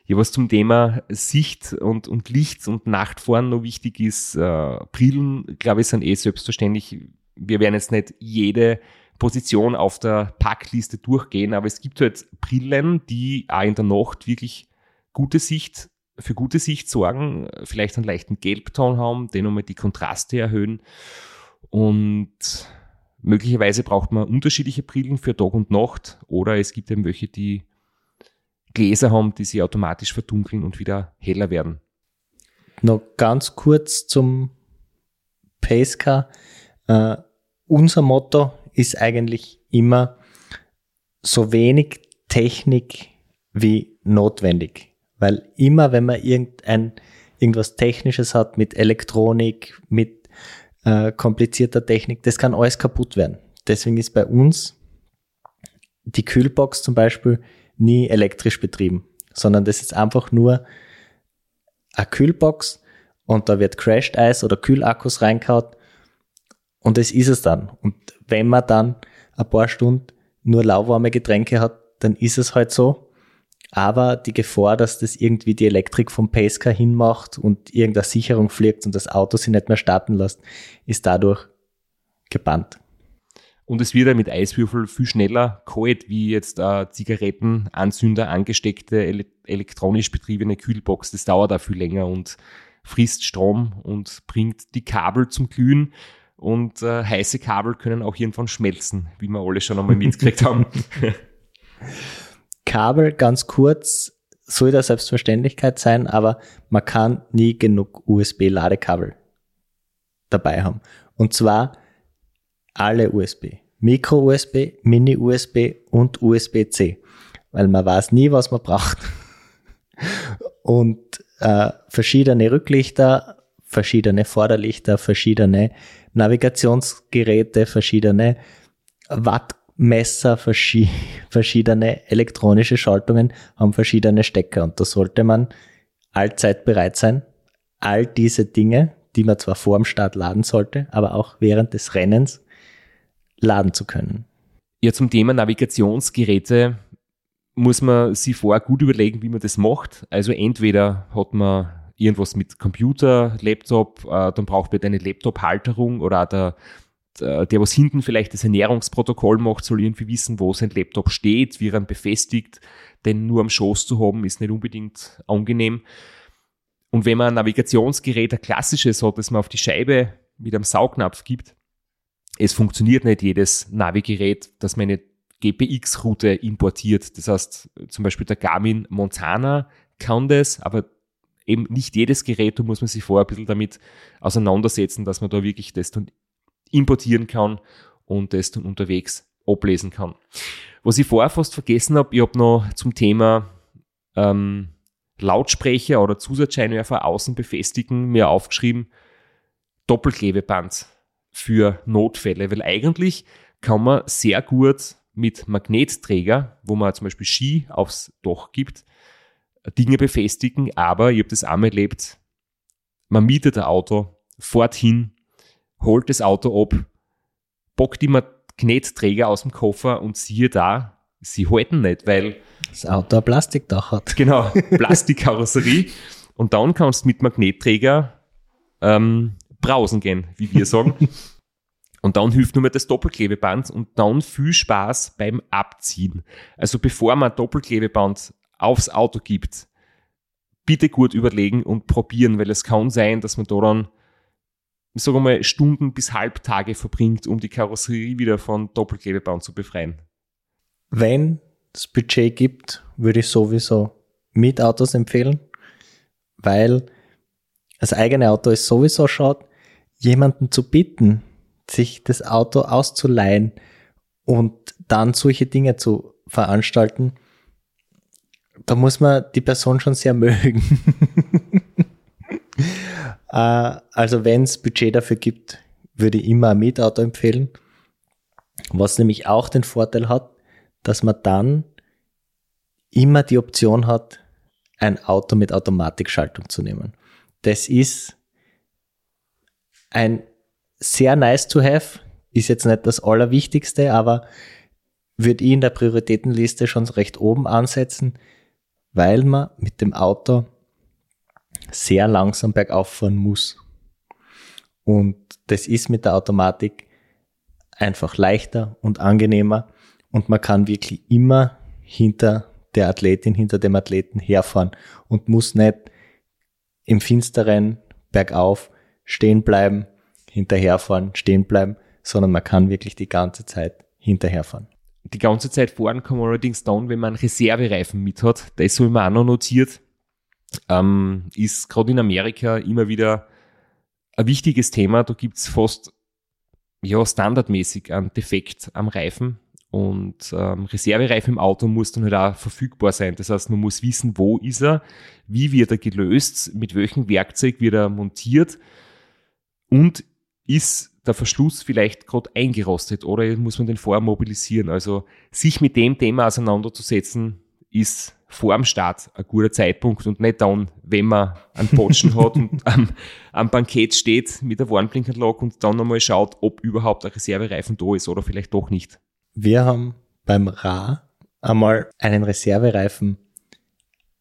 Ja, was zum Thema Sicht und, und Licht und Nachtfahren noch wichtig ist, äh, Brillen, glaube ich, sind eh selbstverständlich. Wir werden jetzt nicht jede Position auf der Packliste durchgehen, aber es gibt halt Brillen, die auch in der Nacht wirklich gute Sicht, für gute Sicht sorgen, vielleicht einen leichten Gelbton haben, den nochmal die Kontraste erhöhen und möglicherweise braucht man unterschiedliche Brillen für Tag und Nacht oder es gibt eben welche, die Gläser haben, die sie automatisch verdunkeln und wieder heller werden. Noch ganz kurz zum Pacecar. Äh, unser Motto ist eigentlich immer so wenig Technik wie notwendig. Weil immer, wenn man irgendein, irgendwas Technisches hat mit Elektronik, mit äh, komplizierter Technik, das kann alles kaputt werden. Deswegen ist bei uns die Kühlbox zum Beispiel nie elektrisch betrieben, sondern das ist einfach nur eine Kühlbox und da wird Crashed Eis oder Kühlakkus reingehaut und das ist es dann. Und wenn man dann ein paar Stunden nur lauwarme Getränke hat, dann ist es halt so. Aber die Gefahr, dass das irgendwie die Elektrik vom Pacecar hinmacht und irgendeine Sicherung fliegt und das Auto sich nicht mehr starten lässt, ist dadurch gebannt. Und es wird ja mit Eiswürfel viel schneller kalt, wie jetzt äh, Zigarettenanzünder angesteckte ele elektronisch betriebene Kühlbox. Das dauert auch viel länger und frisst Strom und bringt die Kabel zum Glühen. Und äh, heiße Kabel können auch irgendwann schmelzen, wie wir alle schon einmal mitgekriegt haben. Kabel, ganz kurz, soll der Selbstverständlichkeit sein, aber man kann nie genug USB-Ladekabel dabei haben. Und zwar alle USB. Micro-USB, Mini-USB und USB-C. Weil man weiß nie, was man braucht. Und äh, verschiedene Rücklichter, verschiedene Vorderlichter, verschiedene Navigationsgeräte, verschiedene Wattmesser, verschi verschiedene elektronische Schaltungen haben verschiedene Stecker. Und da sollte man allzeit bereit sein, all diese Dinge, die man zwar vor dem Start laden sollte, aber auch während des Rennens laden zu können. Ja, zum Thema Navigationsgeräte muss man sich vorher gut überlegen, wie man das macht. Also entweder hat man irgendwas mit Computer, Laptop, äh, dann braucht man eine Laptop-Halterung oder der, der, der, was hinten vielleicht das Ernährungsprotokoll macht, soll irgendwie wissen, wo sein Laptop steht, wie er ihn befestigt, denn nur am Schoß zu haben, ist nicht unbedingt angenehm. Und wenn man ein Navigationsgerät, ein klassisches hat, das man auf die Scheibe mit einem Saugnapf gibt, es funktioniert nicht jedes Navigerät, dass man eine GPX-Route importiert. Das heißt, zum Beispiel der Garmin Montana kann das, aber eben nicht jedes Gerät, da muss man sich vorher ein bisschen damit auseinandersetzen, dass man da wirklich das dann importieren kann und das dann unterwegs ablesen kann. Was ich vorher fast vergessen habe, ich habe noch zum Thema ähm, Lautsprecher oder Zusatzscheinwerfer außen befestigen mir aufgeschrieben, Doppelklebeband für Notfälle, weil eigentlich kann man sehr gut mit Magnetträger, wo man zum Beispiel Ski aufs Dach gibt, Dinge befestigen, aber ich habe das einmal erlebt, man mietet ein Auto, fährt hin, holt das Auto ab, bockt die Magnetträger aus dem Koffer und siehe da, sie halten nicht, weil das Auto ein Plastikdach hat. Genau, Plastikkarosserie. Und dann kannst du mit Magnetträger ähm, brausen gehen, wie wir sagen. Und dann hilft nur mehr das Doppelklebeband und dann viel Spaß beim Abziehen. Also bevor man Doppelklebeband aufs Auto gibt, bitte gut überlegen und probieren, weil es kann sein, dass man da dann, ich sage mal, Stunden bis Halbtage verbringt, um die Karosserie wieder von Doppelklebeband zu befreien. Wenn es Budget gibt, würde ich sowieso Mietautos empfehlen, weil das eigene Auto ist sowieso schaut, jemanden zu bitten, sich das Auto auszuleihen und dann solche Dinge zu veranstalten, da muss man die Person schon sehr mögen. Äh, also wenn es Budget dafür gibt, würde ich immer ein Mietauto empfehlen. Was nämlich auch den Vorteil hat, dass man dann immer die Option hat, ein Auto mit Automatikschaltung zu nehmen. Das ist ein sehr nice to have, ist jetzt nicht das Allerwichtigste, aber würde ich in der Prioritätenliste schon recht oben ansetzen, weil man mit dem Auto sehr langsam bergauf fahren muss. Und das ist mit der Automatik einfach leichter und angenehmer und man kann wirklich immer hinter der Athletin, hinter dem Athleten herfahren und muss nicht im Finsteren bergauf stehen bleiben, hinterherfahren, stehen bleiben, sondern man kann wirklich die ganze Zeit hinterherfahren. Die ganze Zeit fahren kann man allerdings dann, wenn man einen Reservereifen mit hat. Das soll man auch noch notiert. Ähm, ist gerade in Amerika immer wieder ein wichtiges Thema. Da gibt's fast ja, standardmäßig einen Defekt am Reifen. Und ähm, Reservereifen im Auto muss dann halt auch verfügbar sein. Das heißt, man muss wissen, wo ist er, wie wird er gelöst, mit welchem Werkzeug wird er montiert und ist der Verschluss vielleicht gerade eingerostet oder muss man den vorher mobilisieren. Also sich mit dem Thema auseinanderzusetzen, ist vor dem Start ein guter Zeitpunkt und nicht dann, wenn man einen Botschen hat und am, am Bankett steht mit der Warnblinkanlage und dann nochmal schaut, ob überhaupt ein Reservereifen da ist oder vielleicht doch nicht. Wir haben beim Ra einmal einen Reservereifen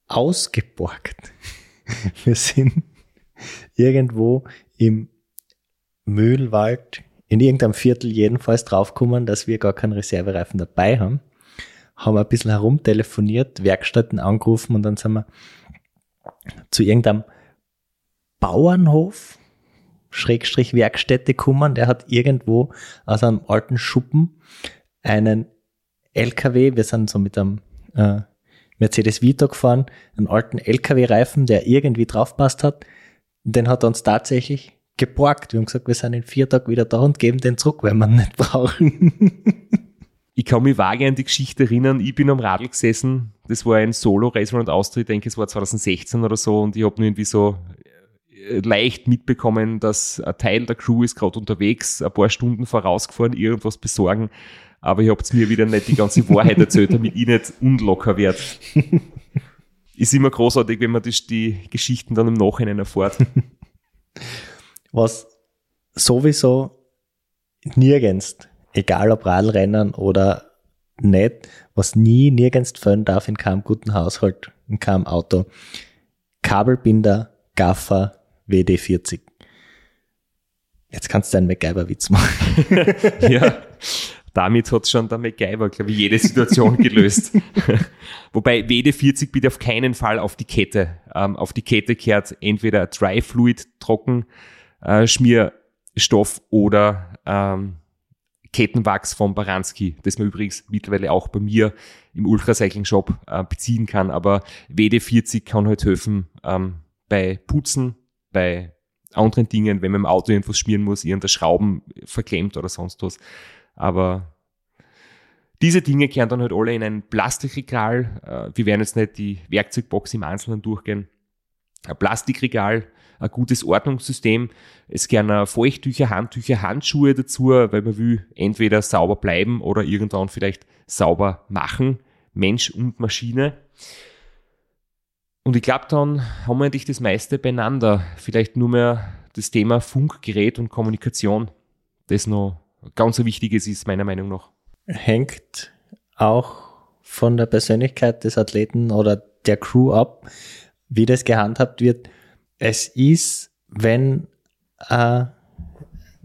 ausgeborgt. Wir sind irgendwo im Mühlwald in irgendeinem Viertel jedenfalls draufgekommen, dass wir gar keinen Reservereifen dabei haben. Haben ein bisschen herumtelefoniert, Werkstätten angerufen und dann sind wir zu irgendeinem Bauernhof, Schrägstrich Werkstätte gekommen, der hat irgendwo aus einem alten Schuppen einen LKW, wir sind so mit einem äh, Mercedes Vito gefahren, einen alten LKW-Reifen, der irgendwie draufpasst hat. Den hat er uns tatsächlich geborgt. Wir haben gesagt, wir sind in vier Tagen wieder da und geben den zurück, weil wir ihn nicht brauchen. ich kann mich vage an die Geschichte erinnern, ich bin am Radl gesessen, das war ein Solo-Race und Austria, denke es war 2016 oder so und ich habe nur irgendwie so äh, leicht mitbekommen, dass ein Teil der Crew ist gerade unterwegs, ein paar Stunden vorausgefahren, irgendwas besorgen, aber ich habe mir wieder nicht die ganze Wahrheit erzählt, damit ich nicht unlocker werde. Ist immer großartig, wenn man die, die Geschichten dann im Nachhinein erfährt. was sowieso nirgends, egal ob Radrennen oder nicht, was nie nirgends fehlen darf in keinem guten Haushalt, in keinem Auto. Kabelbinder, Gaffer, WD40. Jetzt kannst du einen MacGyver-Witz machen. ja, damit hat schon der MacGyver, glaube ich, jede Situation gelöst. Wobei WD40 bitte auf keinen Fall auf die Kette. Ähm, auf die Kette kehrt entweder Dry Fluid trocken, äh, Schmierstoff oder ähm, Kettenwachs von Baranski, das man übrigens mittlerweile auch bei mir im Ultracycling Shop äh, beziehen kann. Aber WD40 kann halt helfen ähm, bei Putzen, bei anderen Dingen, wenn man im Auto irgendwas schmieren muss, irgendeine Schrauben verklemmt oder sonst was. Aber diese Dinge kehren dann halt alle in ein Plastikregal. Äh, wir werden jetzt nicht die Werkzeugbox im Einzelnen durchgehen. Ein Plastikregal ein gutes Ordnungssystem. Es gerne Feuchttücher, Handtücher, Handschuhe dazu, weil man will entweder sauber bleiben oder irgendwann vielleicht sauber machen. Mensch und Maschine. Und ich glaube, dann haben wir eigentlich das meiste beieinander. Vielleicht nur mehr das Thema Funkgerät und Kommunikation, das noch ganz ein wichtiges ist, meiner Meinung nach. Hängt auch von der Persönlichkeit des Athleten oder der Crew ab, wie das gehandhabt wird. Es ist, wenn ein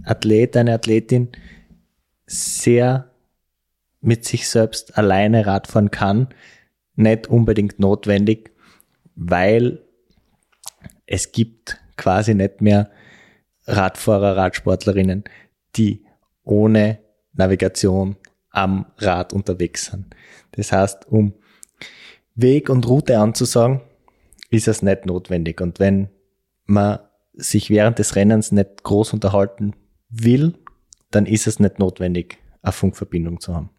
Athlet, eine Athletin sehr mit sich selbst alleine Radfahren kann, nicht unbedingt notwendig, weil es gibt quasi nicht mehr Radfahrer, Radsportlerinnen, die ohne Navigation am Rad unterwegs sind. Das heißt, um Weg und Route anzusagen, ist es nicht notwendig. Und wenn man sich während des Rennens nicht groß unterhalten will, dann ist es nicht notwendig, eine Funkverbindung zu haben.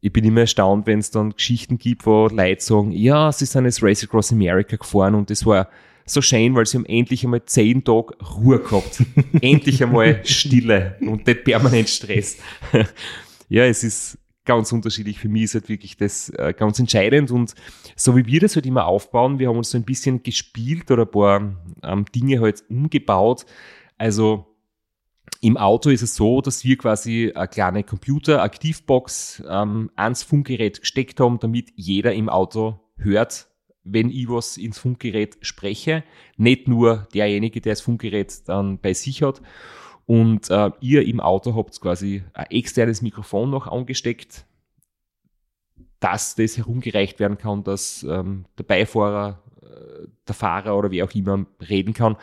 Ich bin immer erstaunt, wenn es dann Geschichten gibt, wo Leute sagen, ja, sie sind jetzt Race Across America gefahren und das war so schön, weil sie haben endlich einmal zehn Tage Ruhe gehabt. endlich einmal Stille und nicht permanent Stress. ja, es ist ganz unterschiedlich. Für mich ist halt wirklich das äh, ganz entscheidend und so wie wir das halt immer aufbauen, wir haben uns so ein bisschen gespielt oder ein paar ähm, Dinge halt umgebaut. Also im Auto ist es so, dass wir quasi eine kleine Computer-Aktivbox ähm, ans Funkgerät gesteckt haben, damit jeder im Auto hört, wenn ich was ins Funkgerät spreche. Nicht nur derjenige, der das Funkgerät dann bei sich hat. Und äh, ihr im Auto habt quasi ein externes Mikrofon noch angesteckt, dass das herumgereicht werden kann, dass ähm, der Beifahrer, äh, der Fahrer oder wie auch immer reden kann.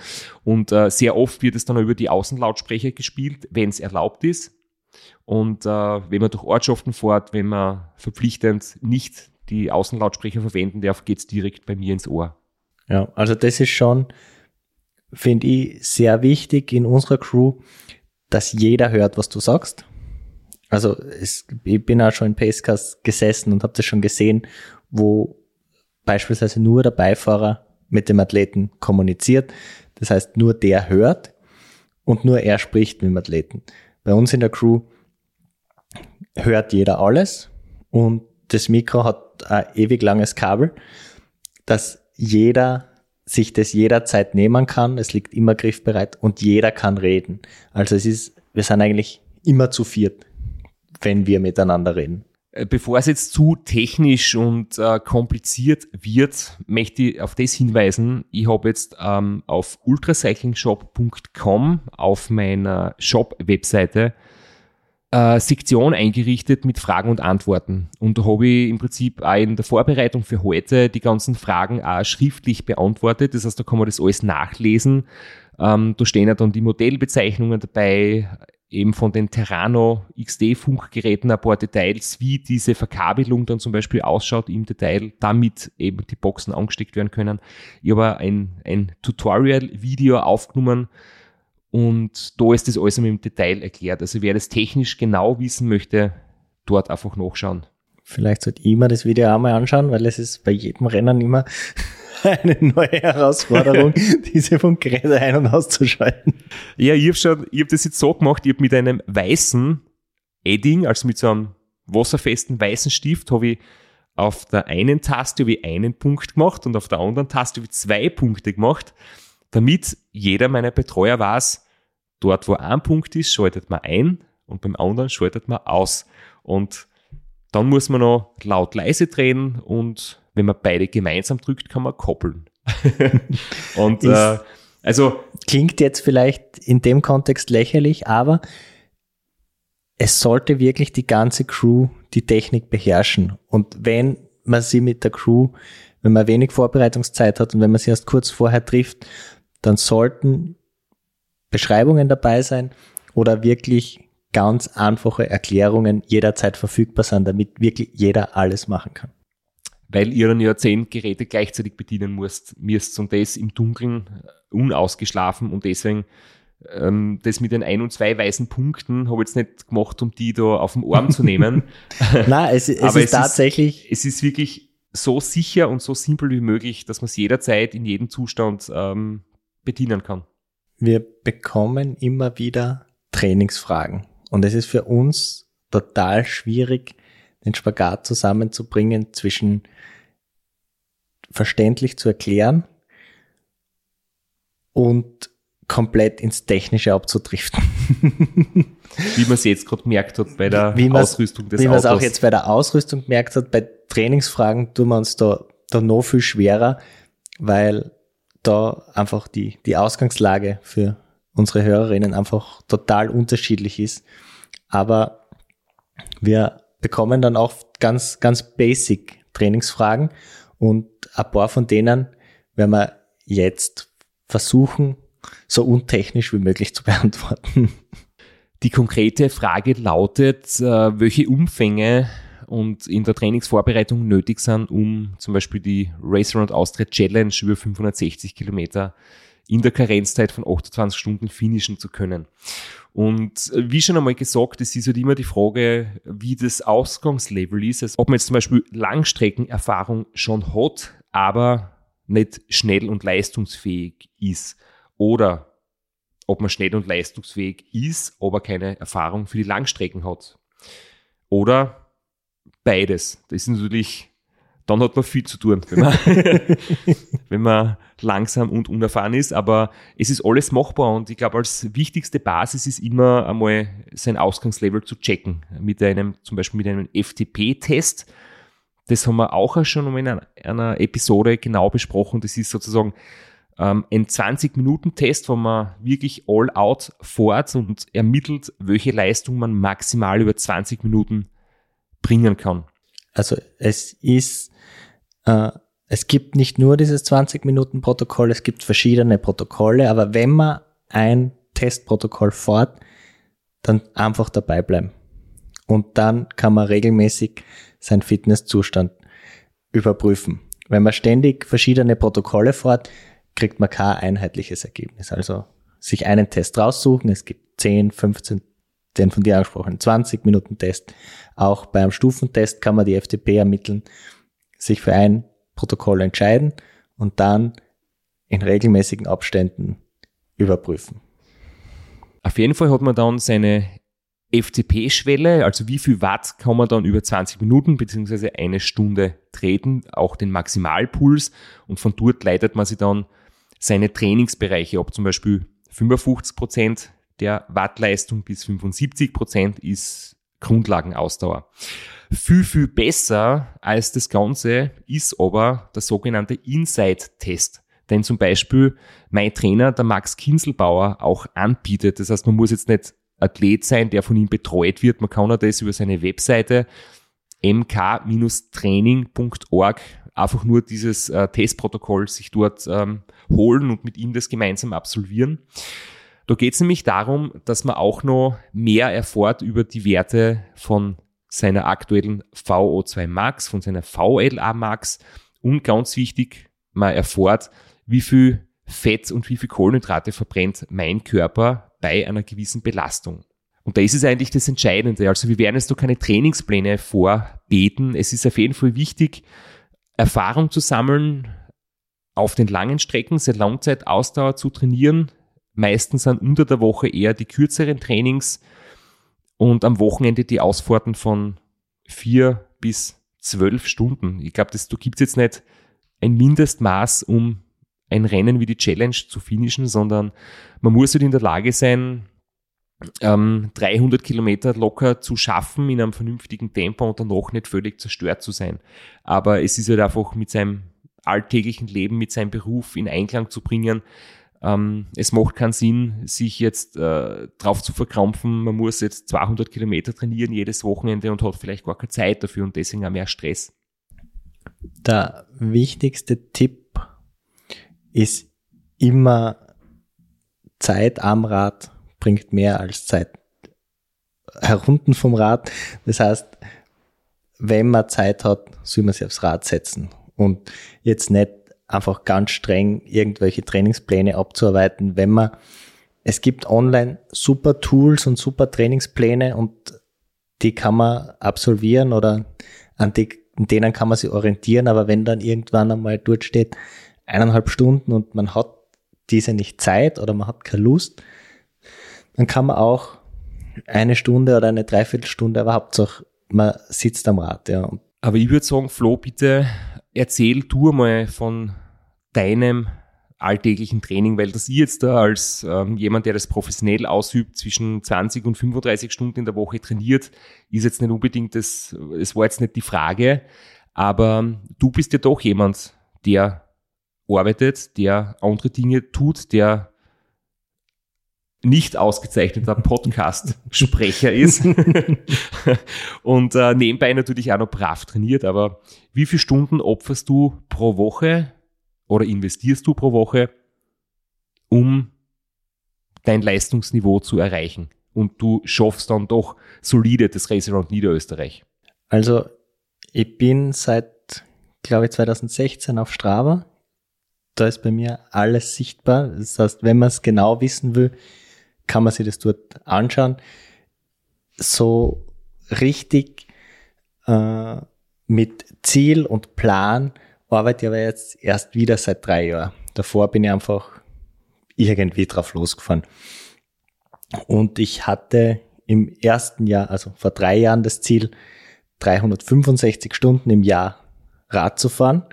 Und äh, sehr oft wird es dann über die Außenlautsprecher gespielt, wenn es erlaubt ist. Und äh, wenn man durch Ortschaften fährt, wenn man verpflichtend nicht die Außenlautsprecher verwenden darf, geht's direkt bei mir ins Ohr. Ja, also das ist schon finde ich sehr wichtig in unserer Crew, dass jeder hört, was du sagst. Also es, ich bin auch schon in Pacecast gesessen und habe das schon gesehen, wo beispielsweise nur der Beifahrer mit dem Athleten kommuniziert. Das heißt, nur der hört und nur er spricht mit dem Athleten. Bei uns in der Crew hört jeder alles und das Mikro hat ein ewig langes Kabel, dass jeder sich das jederzeit nehmen kann. Es liegt immer griffbereit und jeder kann reden. Also es ist, wir sind eigentlich immer zu viert, wenn wir miteinander reden. Äh, bevor es jetzt zu technisch und äh, kompliziert wird, möchte ich auf das hinweisen. Ich habe jetzt ähm, auf ultracyclingshop.com auf meiner Shop-Webseite äh, Sektion eingerichtet mit Fragen und Antworten. Und da habe ich im Prinzip auch in der Vorbereitung für heute die ganzen Fragen auch schriftlich beantwortet. Das heißt, da kann man das alles nachlesen. Ähm, da stehen ja dann die Modellbezeichnungen dabei, eben von den Terrano XD-Funkgeräten ein paar Details, wie diese Verkabelung dann zum Beispiel ausschaut im Detail, damit eben die Boxen angesteckt werden können. Ich habe ein, ein Tutorial-Video aufgenommen, und da ist das alles im Detail erklärt. Also wer das technisch genau wissen möchte, dort einfach nachschauen. Vielleicht sollte ich mir das Video auch mal anschauen, weil es ist bei jedem Rennen immer eine neue Herausforderung, diese Funkgeräte ein- und auszuschalten. Ja, ich habe schon, ich habe das jetzt so gemacht, ich habe mit einem weißen Edding, also mit so einem wasserfesten weißen Stift, habe ich auf der einen Taste ich einen Punkt gemacht und auf der anderen Taste habe ich zwei Punkte gemacht damit jeder meiner Betreuer weiß, dort wo ein Punkt ist, schaltet man ein und beim anderen schaltet man aus. Und dann muss man noch laut leise drehen und wenn man beide gemeinsam drückt, kann man koppeln. und äh, also klingt jetzt vielleicht in dem Kontext lächerlich, aber es sollte wirklich die ganze Crew die Technik beherrschen. Und wenn man sie mit der Crew, wenn man wenig Vorbereitungszeit hat und wenn man sie erst kurz vorher trifft, dann sollten Beschreibungen dabei sein oder wirklich ganz einfache Erklärungen jederzeit verfügbar sein, damit wirklich jeder alles machen kann. Weil ihr dann ja zehn Geräte gleichzeitig bedienen müsst, müsst und das im Dunkeln äh, unausgeschlafen und deswegen ähm, das mit den ein und zwei weißen Punkten habe ich jetzt nicht gemacht, um die da auf dem Arm zu nehmen. Nein, es, es ist es tatsächlich. Ist, es ist wirklich so sicher und so simpel wie möglich, dass man es jederzeit in jedem Zustand ähm, bedienen kann. Wir bekommen immer wieder Trainingsfragen und es ist für uns total schwierig, den Spagat zusammenzubringen zwischen verständlich zu erklären und komplett ins Technische abzudriften. wie man es jetzt gerade gemerkt hat bei der wie Ausrüstung des wie Autos. Wie man es auch jetzt bei der Ausrüstung gemerkt hat, bei Trainingsfragen tun wir uns da, da noch viel schwerer, weil da einfach die, die Ausgangslage für unsere Hörerinnen einfach total unterschiedlich ist. Aber wir bekommen dann auch ganz, ganz basic Trainingsfragen und ein paar von denen werden wir jetzt versuchen, so untechnisch wie möglich zu beantworten. Die konkrete Frage lautet, äh, welche Umfänge und in der Trainingsvorbereitung nötig sind, um zum Beispiel die Race Around Austria Challenge über 560 Kilometer in der Karenzzeit von 28 Stunden finishen zu können. Und äh, wie schon einmal gesagt, es ist halt immer die Frage, wie das Ausgangslevel ist. Also ob man jetzt zum Beispiel Langstreckenerfahrung schon hat, aber nicht schnell und leistungsfähig ist. Oder ob man schnell und leistungsfähig ist, aber keine Erfahrung für die Langstrecken hat. Oder beides. Das ist natürlich, dann hat man viel zu tun, wenn man, wenn man langsam und unerfahren ist. Aber es ist alles machbar und ich glaube, als wichtigste Basis ist immer einmal sein Ausgangslevel zu checken. Mit einem, zum Beispiel mit einem FTP-Test. Das haben wir auch schon in einer, einer Episode genau besprochen. Das ist sozusagen ähm, ein 20-Minuten-Test, wo man wirklich all out fährt und ermittelt, welche Leistung man maximal über 20 Minuten bringen kann. Also es ist, äh, es gibt nicht nur dieses 20-Minuten-Protokoll, es gibt verschiedene Protokolle, aber wenn man ein Testprotokoll fährt, dann einfach dabei bleiben. Und dann kann man regelmäßig seinen Fitnesszustand überprüfen. Wenn man ständig verschiedene Protokolle fährt, kriegt man kein einheitliches Ergebnis. Also sich einen Test raussuchen, es gibt 10, 15, den von dir angesprochenen 20 Minuten Test. Auch beim Stufentest kann man die FTP ermitteln, sich für ein Protokoll entscheiden und dann in regelmäßigen Abständen überprüfen. Auf jeden Fall hat man dann seine FTP-Schwelle, also wie viel Watt kann man dann über 20 Minuten beziehungsweise eine Stunde treten, auch den Maximalpuls und von dort leitet man sich dann seine Trainingsbereiche ab, zum Beispiel 55 Prozent der Wattleistung bis 75 Prozent ist Grundlagenausdauer. Viel, viel besser als das Ganze ist aber der sogenannte Inside-Test, den zum Beispiel mein Trainer, der Max Kinselbauer, auch anbietet. Das heißt, man muss jetzt nicht Athlet sein, der von ihm betreut wird. Man kann auch das über seine Webseite mk-training.org einfach nur dieses äh, Testprotokoll sich dort ähm, holen und mit ihm das gemeinsam absolvieren. Da geht es nämlich darum, dass man auch noch mehr erfährt über die Werte von seiner aktuellen VO2 Max, von seiner VLA Max und ganz wichtig, man erfährt, wie viel Fett und wie viel Kohlenhydrate verbrennt mein Körper bei einer gewissen Belastung. Und da ist es eigentlich das Entscheidende. Also wir werden jetzt noch keine Trainingspläne vorbeten. Es ist auf jeden Fall wichtig, Erfahrung zu sammeln, auf den langen Strecken, seit Langzeit Ausdauer zu trainieren. Meistens sind unter der Woche eher die kürzeren Trainings und am Wochenende die Ausfahrten von vier bis zwölf Stunden. Ich glaube, da gibt es jetzt nicht ein Mindestmaß, um ein Rennen wie die Challenge zu finishen, sondern man muss halt in der Lage sein, ähm, 300 Kilometer locker zu schaffen in einem vernünftigen Tempo und dann noch nicht völlig zerstört zu sein. Aber es ist halt einfach mit seinem alltäglichen Leben, mit seinem Beruf in Einklang zu bringen. Ähm, es macht keinen Sinn, sich jetzt äh, drauf zu verkrampfen. Man muss jetzt 200 Kilometer trainieren jedes Wochenende und hat vielleicht gar keine Zeit dafür und deswegen auch mehr Stress. Der wichtigste Tipp ist immer Zeit am Rad bringt mehr als Zeit herunten vom Rad. Das heißt, wenn man Zeit hat, soll man sich aufs Rad setzen und jetzt nicht einfach ganz streng irgendwelche Trainingspläne abzuarbeiten, wenn man es gibt online super Tools und super Trainingspläne und die kann man absolvieren oder an, die, an denen kann man sich orientieren, aber wenn dann irgendwann einmal dort steht, eineinhalb Stunden und man hat diese nicht Zeit oder man hat keine Lust, dann kann man auch eine Stunde oder eine Dreiviertelstunde, aber Hauptsache man sitzt am Rad, ja. Aber ich würde sagen, Flo, bitte erzähl du mal von deinem alltäglichen Training, weil das ich jetzt da als ähm, jemand, der das professionell ausübt, zwischen 20 und 35 Stunden in der Woche trainiert, ist jetzt nicht unbedingt das, es war jetzt nicht die Frage, Aber du bist ja doch jemand, der arbeitet, der andere Dinge tut, der nicht ausgezeichneter Podcast-Sprecher ist und äh, nebenbei natürlich auch noch brav trainiert. Aber wie viele Stunden opferst du pro Woche oder investierst du pro Woche, um dein Leistungsniveau zu erreichen? Und du schaffst dann doch solide das Race Around Niederösterreich. Also ich bin seit, glaube ich, 2016 auf Strava. Da ist bei mir alles sichtbar. Das heißt, wenn man es genau wissen will, kann man sich das dort anschauen. So richtig äh, mit Ziel und Plan arbeite ich aber jetzt erst wieder seit drei Jahren. Davor bin ich einfach irgendwie drauf losgefahren. Und ich hatte im ersten Jahr, also vor drei Jahren, das Ziel, 365 Stunden im Jahr Rad zu fahren.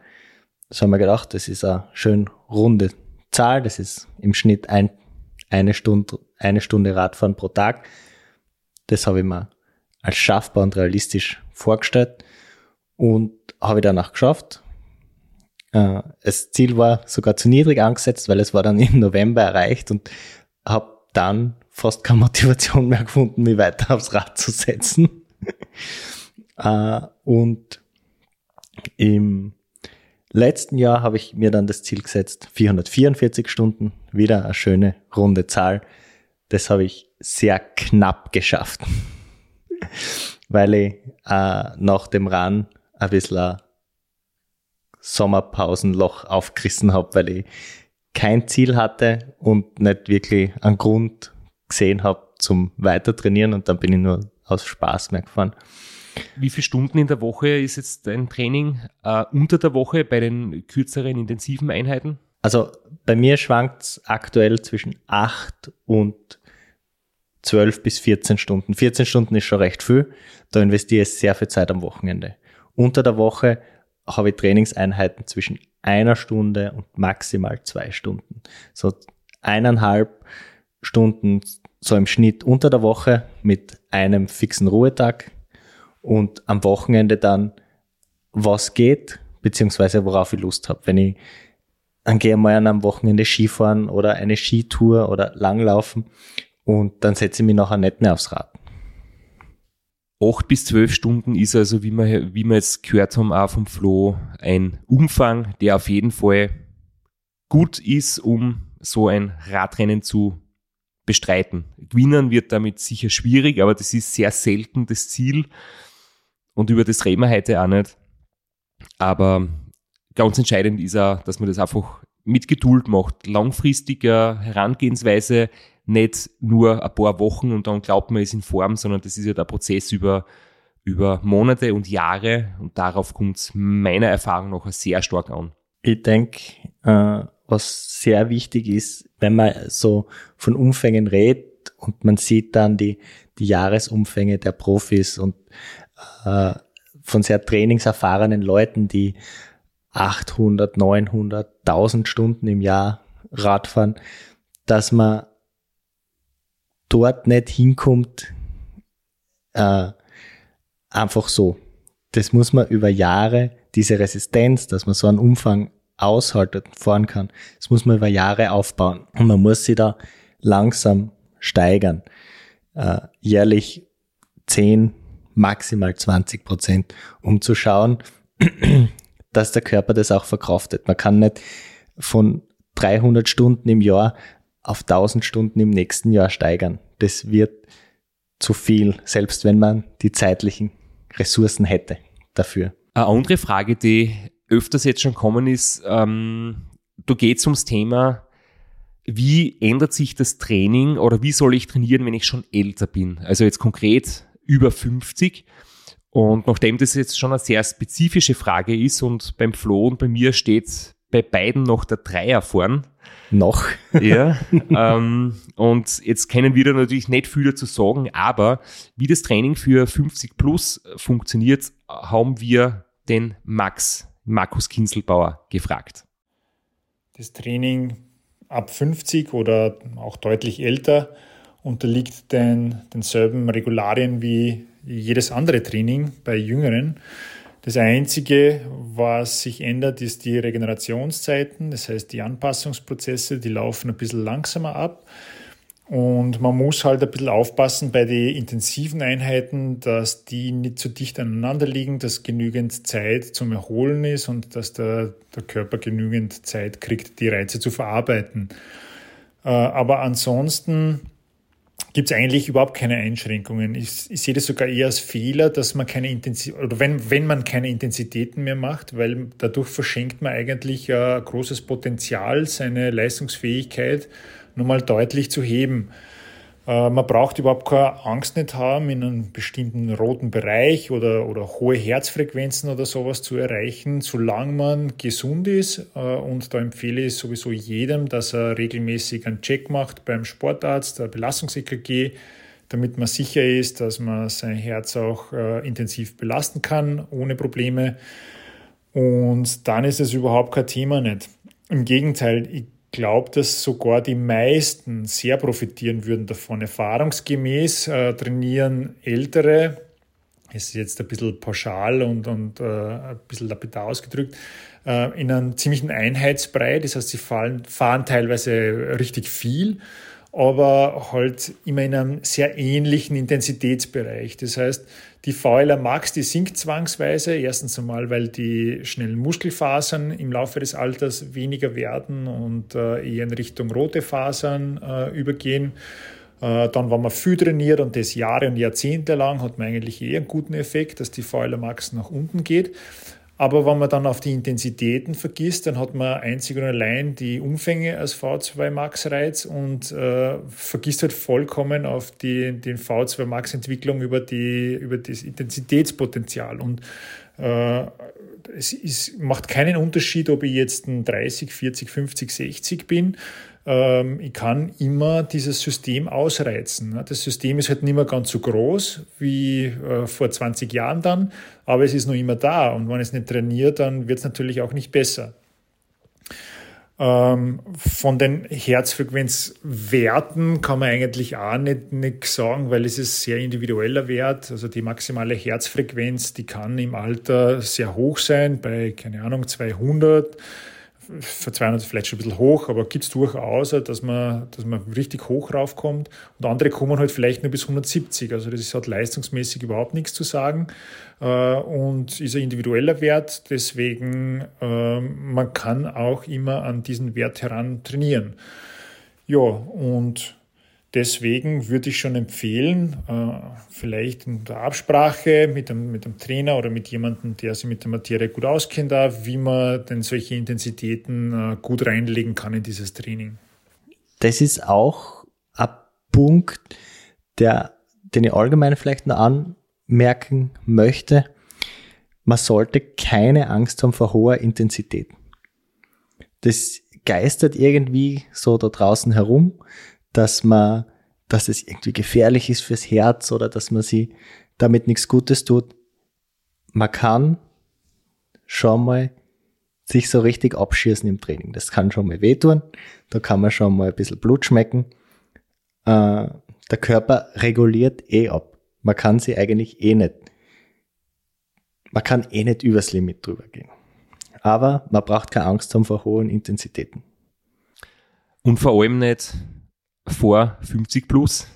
Das haben wir gedacht, das ist eine schön runde Zahl. Das ist im Schnitt ein, eine Stunde eine Stunde Radfahren pro Tag. Das habe ich mir als schaffbar und realistisch vorgestellt und habe ich danach geschafft. Äh, das Ziel war sogar zu niedrig angesetzt, weil es war dann im November erreicht und habe dann fast keine Motivation mehr gefunden, mich weiter aufs Rad zu setzen. Äh, und im letzten Jahr habe ich mir dann das Ziel gesetzt, 444 Stunden, wieder eine schöne runde Zahl. Das habe ich sehr knapp geschafft, weil ich äh, nach dem Run ein bisschen ein Sommerpausenloch aufgerissen habe, weil ich kein Ziel hatte und nicht wirklich einen Grund gesehen habe zum Weitertrainieren und dann bin ich nur aus Spaß mehr gefahren. Wie viele Stunden in der Woche ist jetzt dein Training äh, unter der Woche bei den kürzeren, intensiven Einheiten? Also bei mir schwankt es aktuell zwischen 8 und 12 bis 14 Stunden. 14 Stunden ist schon recht viel. Da investiere ich sehr viel Zeit am Wochenende. Unter der Woche habe ich Trainingseinheiten zwischen einer Stunde und maximal zwei Stunden. So eineinhalb Stunden so im Schnitt unter der Woche mit einem fixen Ruhetag und am Wochenende dann was geht, beziehungsweise worauf ich Lust habe. Wenn ich dann gehe mal an einem Wochenende Skifahren oder eine Skitour oder Langlaufen und dann setze ich mich nachher nicht mehr aufs Rad. Acht bis zwölf Stunden ist also, wie wir, wie wir jetzt gehört haben, auch vom Flo, ein Umfang, der auf jeden Fall gut ist, um so ein Radrennen zu bestreiten. Gewinnen wird damit sicher schwierig, aber das ist sehr selten das Ziel. Und über das reden wir heute auch nicht. Aber ganz entscheidend ist auch, dass man das einfach mit Geduld macht. Langfristiger Herangehensweise, nicht nur ein paar Wochen und dann glaubt man, ist in Form, sondern das ist ja der Prozess über, über Monate und Jahre und darauf kommt es meiner Erfahrung nach sehr stark an. Ich denke, äh, was sehr wichtig ist, wenn man so von Umfängen redet und man sieht dann die, die Jahresumfänge der Profis und äh, von sehr trainingserfahrenen Leuten, die 800, 900, 1000 Stunden im Jahr Radfahren, dass man dort nicht hinkommt, äh, einfach so. Das muss man über Jahre, diese Resistenz, dass man so einen Umfang aushaltet fahren kann, das muss man über Jahre aufbauen. Und man muss sie da langsam steigern. Äh, jährlich 10, maximal 20 Prozent, um zu schauen, dass der Körper das auch verkraftet. Man kann nicht von 300 Stunden im Jahr auf 1000 Stunden im nächsten Jahr steigern. Das wird zu viel, selbst wenn man die zeitlichen Ressourcen hätte dafür. Eine andere Frage, die öfters jetzt schon kommen ist, ähm, da geht es ums Thema, wie ändert sich das Training oder wie soll ich trainieren, wenn ich schon älter bin? Also jetzt konkret über 50. Und nachdem das jetzt schon eine sehr spezifische Frage ist und beim Flo und bei mir steht bei beiden noch der Dreier vorn, noch. Ja. ähm, und jetzt können wir da natürlich nicht viel dazu sagen, aber wie das Training für 50 plus funktioniert, haben wir den Max, Markus Kinselbauer, gefragt. Das Training ab 50 oder auch deutlich älter unterliegt den, denselben Regularien wie jedes andere Training bei Jüngeren. Das Einzige, was sich ändert, ist die Regenerationszeiten. Das heißt, die Anpassungsprozesse, die laufen ein bisschen langsamer ab. Und man muss halt ein bisschen aufpassen bei den intensiven Einheiten, dass die nicht zu dicht aneinander liegen, dass genügend Zeit zum Erholen ist und dass der, der Körper genügend Zeit kriegt, die Reize zu verarbeiten. Äh, aber ansonsten gibt es eigentlich überhaupt keine Einschränkungen. Ich, ich, sehe das sogar eher als Fehler, dass man keine Intensität, oder wenn, wenn man keine Intensitäten mehr macht, weil dadurch verschenkt man eigentlich ein großes Potenzial, seine Leistungsfähigkeit nochmal deutlich zu heben. Äh, man braucht überhaupt keine Angst nicht haben, in einem bestimmten roten Bereich oder, oder hohe Herzfrequenzen oder sowas zu erreichen, solange man gesund ist. Äh, und da empfehle ich sowieso jedem, dass er regelmäßig einen Check macht beim Sportarzt, der Belastungs-EKG, damit man sicher ist, dass man sein Herz auch äh, intensiv belasten kann, ohne Probleme. Und dann ist es überhaupt kein Thema nicht. Im Gegenteil, ich glaube, dass sogar die meisten sehr profitieren würden davon. Erfahrungsgemäß äh, trainieren Ältere, es ist jetzt ein bisschen pauschal und, und äh, ein bisschen lapidar ausgedrückt, äh, in einem ziemlichen Einheitsbrei. Das heißt, sie fahren, fahren teilweise richtig viel aber halt immer in einem sehr ähnlichen Intensitätsbereich. Das heißt, die VLR Max, die sinkt zwangsweise. Erstens einmal, weil die schnellen Muskelfasern im Laufe des Alters weniger werden und äh, eher in Richtung rote Fasern äh, übergehen. Äh, dann, wenn man viel trainiert und das Jahre und Jahrzehnte lang, hat man eigentlich eher einen guten Effekt, dass die VLR Max nach unten geht. Aber wenn man dann auf die Intensitäten vergisst, dann hat man einzig und allein die Umfänge als V2 Max Reiz und äh, vergisst halt vollkommen auf die den V2 Max Entwicklung über die über das Intensitätspotenzial. Und äh, es ist, macht keinen Unterschied, ob ich jetzt ein 30, 40, 50, 60 bin ich kann immer dieses System ausreizen. Ne? Das System ist halt nicht mehr ganz so groß wie äh, vor 20 Jahren dann, aber es ist noch immer da. Und wenn es nicht trainiert, dann wird es natürlich auch nicht besser. Ähm, von den Herzfrequenzwerten kann man eigentlich auch nicht, nicht sagen, weil es ist sehr individueller Wert. Also die maximale Herzfrequenz, die kann im Alter sehr hoch sein, bei, keine Ahnung, 200 für 200 vielleicht schon ein bisschen hoch, aber gibt es durchaus, dass man, dass man richtig hoch raufkommt. Und andere kommen halt vielleicht nur bis 170. Also das hat leistungsmäßig überhaupt nichts zu sagen äh, und ist ein individueller Wert. Deswegen, äh, man kann auch immer an diesen Wert heran trainieren. Ja, und Deswegen würde ich schon empfehlen, äh, vielleicht in der Absprache mit dem, mit dem Trainer oder mit jemandem, der sich mit der Materie gut auskennt, wie man denn solche Intensitäten äh, gut reinlegen kann in dieses Training. Das ist auch ein Punkt, der, den ich allgemein vielleicht noch anmerken möchte. Man sollte keine Angst haben vor hoher Intensität. Das geistert irgendwie so da draußen herum dass man, dass es irgendwie gefährlich ist fürs Herz oder dass man sie damit nichts Gutes tut. Man kann schon mal sich so richtig abschießen im Training. Das kann schon mal wehtun. Da kann man schon mal ein bisschen Blut schmecken. Äh, der Körper reguliert eh ab. Man kann sie eigentlich eh nicht. Man kann eh nicht übers Limit drüber gehen. Aber man braucht keine Angst haben vor hohen Intensitäten. Und vor allem nicht vor 50 plus.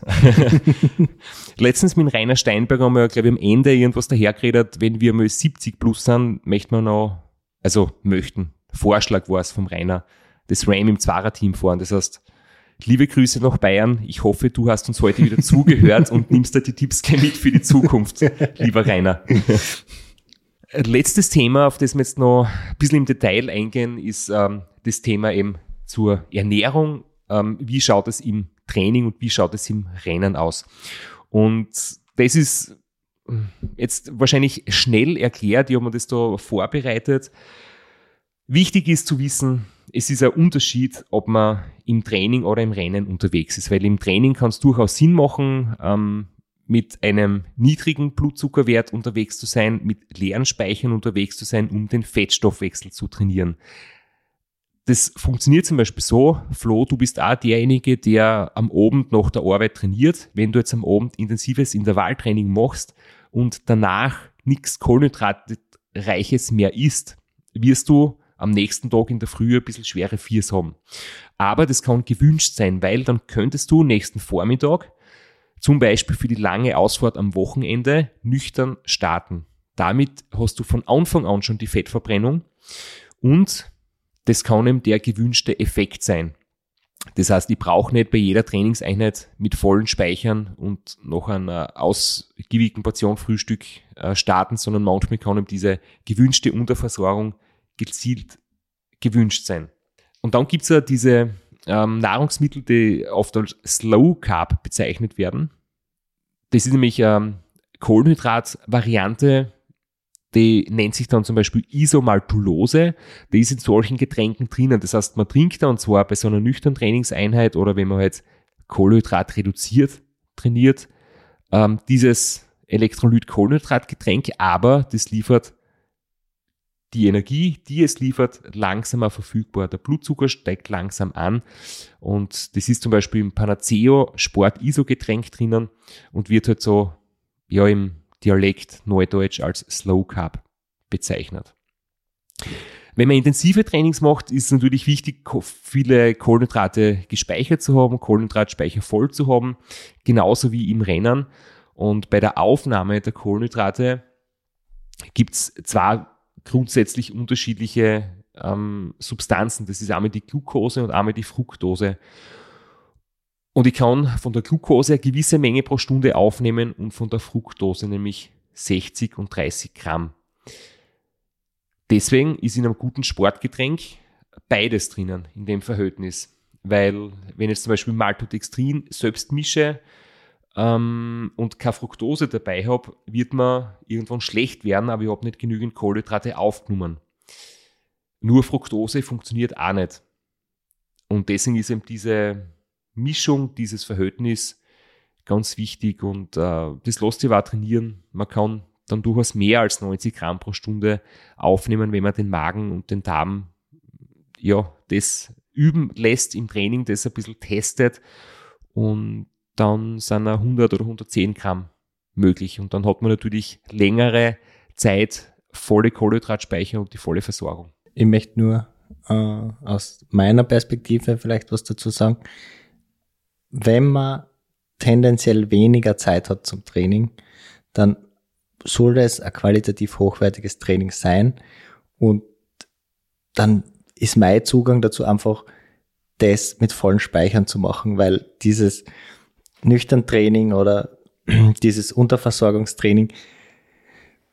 Letztens mit Rainer Steinberg haben wir, glaube ich, am Ende irgendwas dahergeredet, wenn wir mal 70 plus sind, möchten wir noch, also möchten, Vorschlag war es vom Rainer, das Ram im Zwarer-Team fahren. Das heißt, liebe Grüße nach Bayern. Ich hoffe, du hast uns heute wieder zugehört und nimmst da die Tipps mit für die Zukunft, lieber Rainer. Letztes Thema, auf das wir jetzt noch ein bisschen im Detail eingehen, ist ähm, das Thema eben zur Ernährung ähm, wie schaut es im Training und wie schaut es im Rennen aus. Und das ist jetzt wahrscheinlich schnell erklärt, ich habe mir das da vorbereitet. Wichtig ist zu wissen, es ist ein Unterschied, ob man im Training oder im Rennen unterwegs ist, weil im Training kann es durchaus Sinn machen, ähm, mit einem niedrigen Blutzuckerwert unterwegs zu sein, mit leeren Speichern unterwegs zu sein, um den Fettstoffwechsel zu trainieren das funktioniert zum Beispiel so, Flo, du bist auch derjenige, der am Abend nach der Arbeit trainiert. Wenn du jetzt am Abend intensives Intervalltraining machst und danach nichts Kohlenhydratreiches mehr isst, wirst du am nächsten Tag in der Früh ein bisschen schwere Viers haben. Aber das kann gewünscht sein, weil dann könntest du nächsten Vormittag zum Beispiel für die lange Ausfahrt am Wochenende nüchtern starten. Damit hast du von Anfang an schon die Fettverbrennung und das kann eben der gewünschte Effekt sein. Das heißt, ich brauche nicht bei jeder Trainingseinheit mit vollen Speichern und noch einer ausgiebigen Portion Frühstück äh, starten, sondern manchmal kann eben diese gewünschte Unterversorgung gezielt gewünscht sein. Und dann gibt's ja diese ähm, Nahrungsmittel, die oft als Slow Carb bezeichnet werden. Das ist nämlich ähm, Kohlenhydrat-Variante, die nennt sich dann zum Beispiel Isomaltulose. Die ist in solchen Getränken drinnen. Das heißt, man trinkt da und zwar bei so einer nüchternen Trainingseinheit oder wenn man halt Kohlenhydrat reduziert trainiert, ähm, dieses Elektrolyt-Kohlenhydrat-Getränk, aber das liefert die Energie, die es liefert, langsamer verfügbar. Der Blutzucker steigt langsam an und das ist zum Beispiel im Panaceo Sport ISO Getränk drinnen und wird halt so, ja, im Dialekt Neudeutsch als Slow Carb bezeichnet. Wenn man intensive Trainings macht, ist es natürlich wichtig, viele Kohlenhydrate gespeichert zu haben, Kohlenhydratspeicher voll zu haben, genauso wie im Rennen. Und bei der Aufnahme der Kohlenhydrate gibt es zwar grundsätzlich unterschiedliche ähm, Substanzen. Das ist einmal die Glucose und einmal die Fructose. Und ich kann von der Glucose eine gewisse Menge pro Stunde aufnehmen und von der Fructose nämlich 60 und 30 Gramm. Deswegen ist in einem guten Sportgetränk beides drinnen in dem Verhältnis. Weil wenn ich jetzt zum Beispiel Maltodextrin selbst mische, ähm, und keine Fructose dabei habe, wird man irgendwann schlecht werden, aber ich habe nicht genügend Kohlenhydrate aufgenommen. Nur Fructose funktioniert auch nicht. Und deswegen ist eben diese Mischung, dieses Verhältnis ganz wichtig und äh, das lässt sich auch trainieren. Man kann dann durchaus mehr als 90 Gramm pro Stunde aufnehmen, wenn man den Magen und den Darm ja, das üben lässt im Training, das ein bisschen testet und dann sind 100 oder 110 Gramm möglich. Und dann hat man natürlich längere Zeit volle Kohlenhydratspeicher und die volle Versorgung. Ich möchte nur äh, aus meiner Perspektive vielleicht was dazu sagen. Wenn man tendenziell weniger Zeit hat zum Training, dann soll es ein qualitativ hochwertiges Training sein und dann ist mein Zugang dazu einfach, das mit vollen Speichern zu machen, weil dieses nüchtern Training oder dieses Unterversorgungstraining,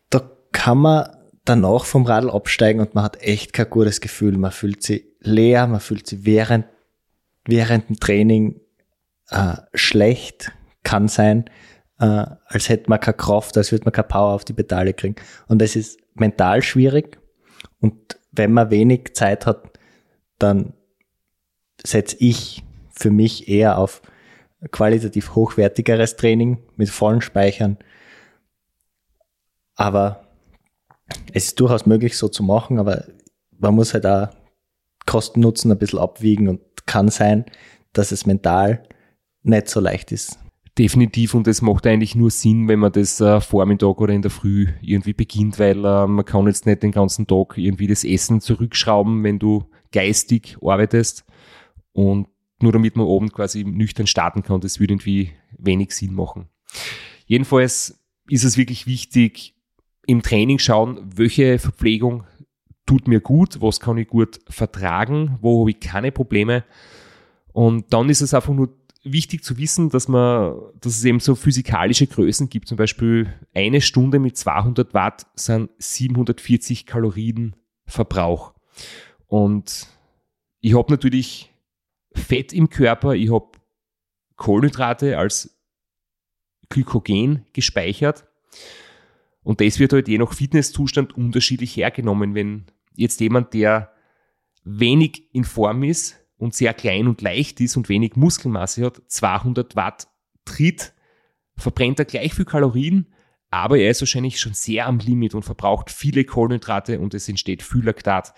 da kann man danach vom Radl absteigen und man hat echt kein gutes Gefühl. Man fühlt sich leer, man fühlt sich während, während dem Training äh, schlecht, kann sein, äh, als hätte man keine Kraft, als würde man keine Power auf die Pedale kriegen. Und das ist mental schwierig. Und wenn man wenig Zeit hat, dann setze ich für mich eher auf qualitativ hochwertigeres Training mit vollen Speichern. Aber es ist durchaus möglich, so zu machen, aber man muss halt auch Kosten-Nutzen ein bisschen abwiegen und kann sein, dass es mental nicht so leicht ist. Definitiv und es macht eigentlich nur Sinn, wenn man das äh, Vormittag oder in der Früh irgendwie beginnt, weil äh, man kann jetzt nicht den ganzen Tag irgendwie das Essen zurückschrauben, wenn du geistig arbeitest und nur damit man oben quasi nüchtern starten kann. Das würde irgendwie wenig Sinn machen. Jedenfalls ist es wirklich wichtig, im Training schauen, welche Verpflegung tut mir gut, was kann ich gut vertragen, wo habe ich keine Probleme. Und dann ist es einfach nur wichtig zu wissen, dass man, dass es eben so physikalische Größen gibt. Zum Beispiel eine Stunde mit 200 Watt sind 740 Kalorien Verbrauch. Und ich habe natürlich Fett im Körper, ich habe Kohlenhydrate als Glykogen gespeichert. Und das wird halt je nach Fitnesszustand unterschiedlich hergenommen. Wenn jetzt jemand, der wenig in Form ist und sehr klein und leicht ist und wenig Muskelmasse hat, 200 Watt tritt, verbrennt er gleich viel Kalorien, aber er ist wahrscheinlich schon sehr am Limit und verbraucht viele Kohlenhydrate und es entsteht viel Laktat.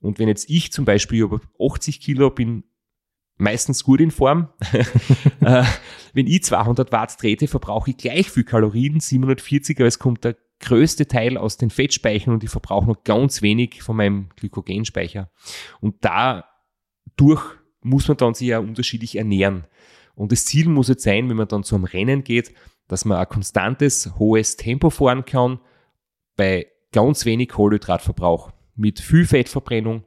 Und wenn jetzt ich zum Beispiel über 80 Kilo bin, meistens gut in Form. äh, wenn ich 200 Watt trete, verbrauche ich gleich viel Kalorien, 740, aber es kommt der größte Teil aus den Fettspeichern und ich verbrauche noch ganz wenig von meinem Glykogenspeicher. Und dadurch muss man dann sich ja unterschiedlich ernähren. Und das Ziel muss jetzt sein, wenn man dann zum Rennen geht, dass man ein konstantes, hohes Tempo fahren kann bei ganz wenig Kohlenhydratverbrauch mit viel Fettverbrennung.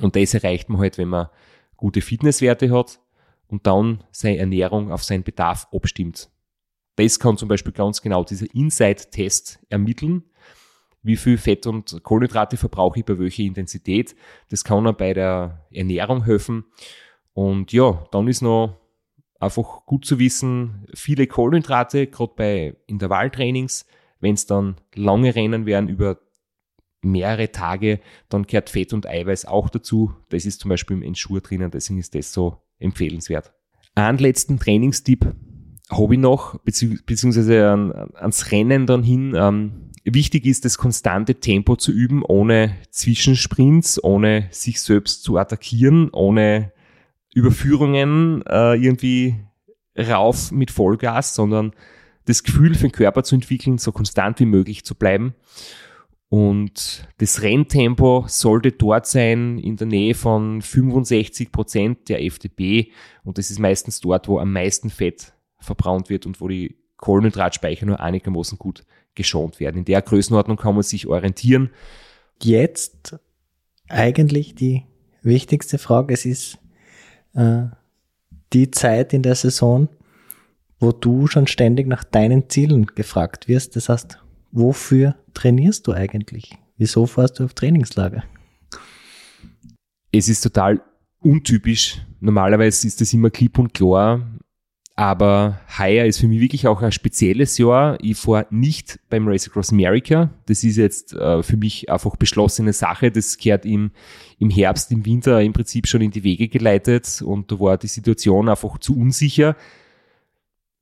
Und das erreicht man halt, wenn man gute Fitnesswerte hat und dann seine Ernährung auf seinen Bedarf abstimmt. Das kann zum Beispiel ganz genau dieser Inside-Test ermitteln. Wie viel Fett und Kohlenhydrate verbrauche ich bei welcher Intensität? Das kann auch bei der Ernährung helfen. Und ja, dann ist noch einfach gut zu wissen, viele Kohlenhydrate, gerade bei Intervalltrainings, wenn es dann lange Rennen werden über mehrere Tage, dann gehört Fett und Eiweiß auch dazu. Das ist zum Beispiel im Ensure drinnen, deswegen ist das so empfehlenswert. Einen letzten Trainingstipp habe ich noch, beziehungsweise ans Rennen dann hin. Ähm, wichtig ist, das konstante Tempo zu üben, ohne Zwischensprints, ohne sich selbst zu attackieren, ohne Überführungen äh, irgendwie rauf mit Vollgas, sondern das Gefühl für den Körper zu entwickeln, so konstant wie möglich zu bleiben. Und das Renntempo sollte dort sein in der Nähe von 65 Prozent der FDP. Und das ist meistens dort, wo am meisten Fett verbraucht wird und wo die Kohlenhydratspeicher nur einigermaßen gut geschont werden. In der Größenordnung kann man sich orientieren. Jetzt eigentlich die wichtigste Frage. Es ist äh, die Zeit in der Saison, wo du schon ständig nach deinen Zielen gefragt wirst. Das heißt, wofür trainierst du eigentlich? Wieso fährst du auf Trainingslager? Es ist total untypisch. Normalerweise ist das immer klipp und klar. Aber heuer ist für mich wirklich auch ein spezielles Jahr. Ich fahre nicht beim Race Across America. Das ist jetzt äh, für mich einfach beschlossene Sache. Das gehört im, im Herbst, im Winter im Prinzip schon in die Wege geleitet und da war die Situation einfach zu unsicher.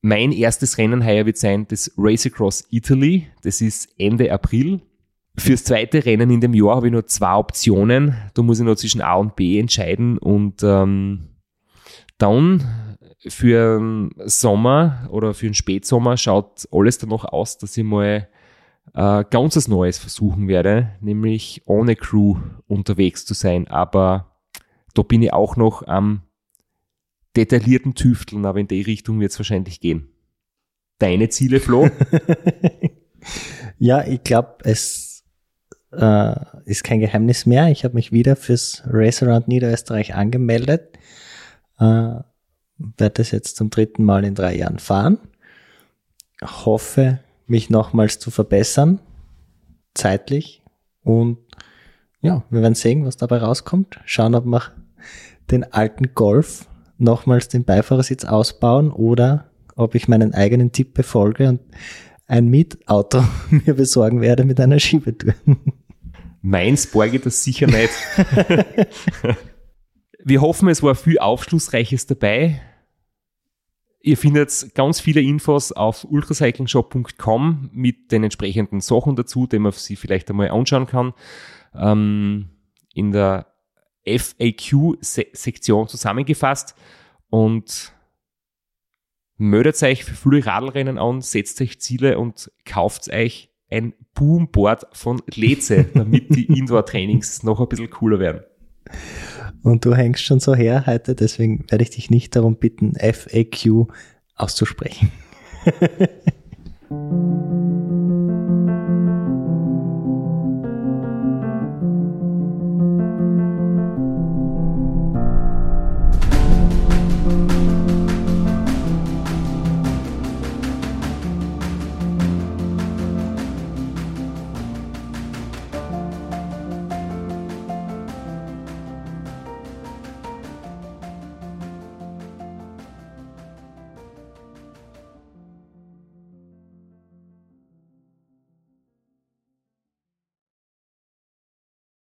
Mein erstes Rennen heuer wird sein das Race Across Italy. Das ist Ende April. Fürs zweite Rennen in dem Jahr habe ich nur zwei Optionen. Da muss ich noch zwischen A und B entscheiden und ähm, dann für den Sommer oder für den Spätsommer schaut alles danach aus, dass ich mal äh, ganz was Neues versuchen werde, nämlich ohne Crew unterwegs zu sein. Aber da bin ich auch noch am detaillierten Tüfteln, aber in die Richtung wird es wahrscheinlich gehen. Deine Ziele, Flo? ja, ich glaube, es äh, ist kein Geheimnis mehr. Ich habe mich wieder fürs Around Niederösterreich angemeldet. Äh, werde das jetzt zum dritten Mal in drei Jahren fahren. Hoffe, mich nochmals zu verbessern, zeitlich. Und ja, wir werden sehen, was dabei rauskommt. Schauen, ob wir den alten Golf nochmals den Beifahrersitz ausbauen oder ob ich meinen eigenen Tipp befolge und ein Mietauto mir besorgen werde mit einer Schiebetür. Meins borge das sicher nicht. Wir hoffen, es war viel Aufschlussreiches dabei. Ihr findet ganz viele Infos auf ultracyclingshop.com mit den entsprechenden Sachen dazu, die man sich vielleicht einmal anschauen kann. Ähm, in der FAQ-Sektion zusammengefasst und meldet euch für viele Radlrennen an, setzt euch Ziele und kauft euch ein Boomboard von Leze, damit die Indoor-Trainings noch ein bisschen cooler werden. Und du hängst schon so her heute, deswegen werde ich dich nicht darum bitten, FAQ auszusprechen.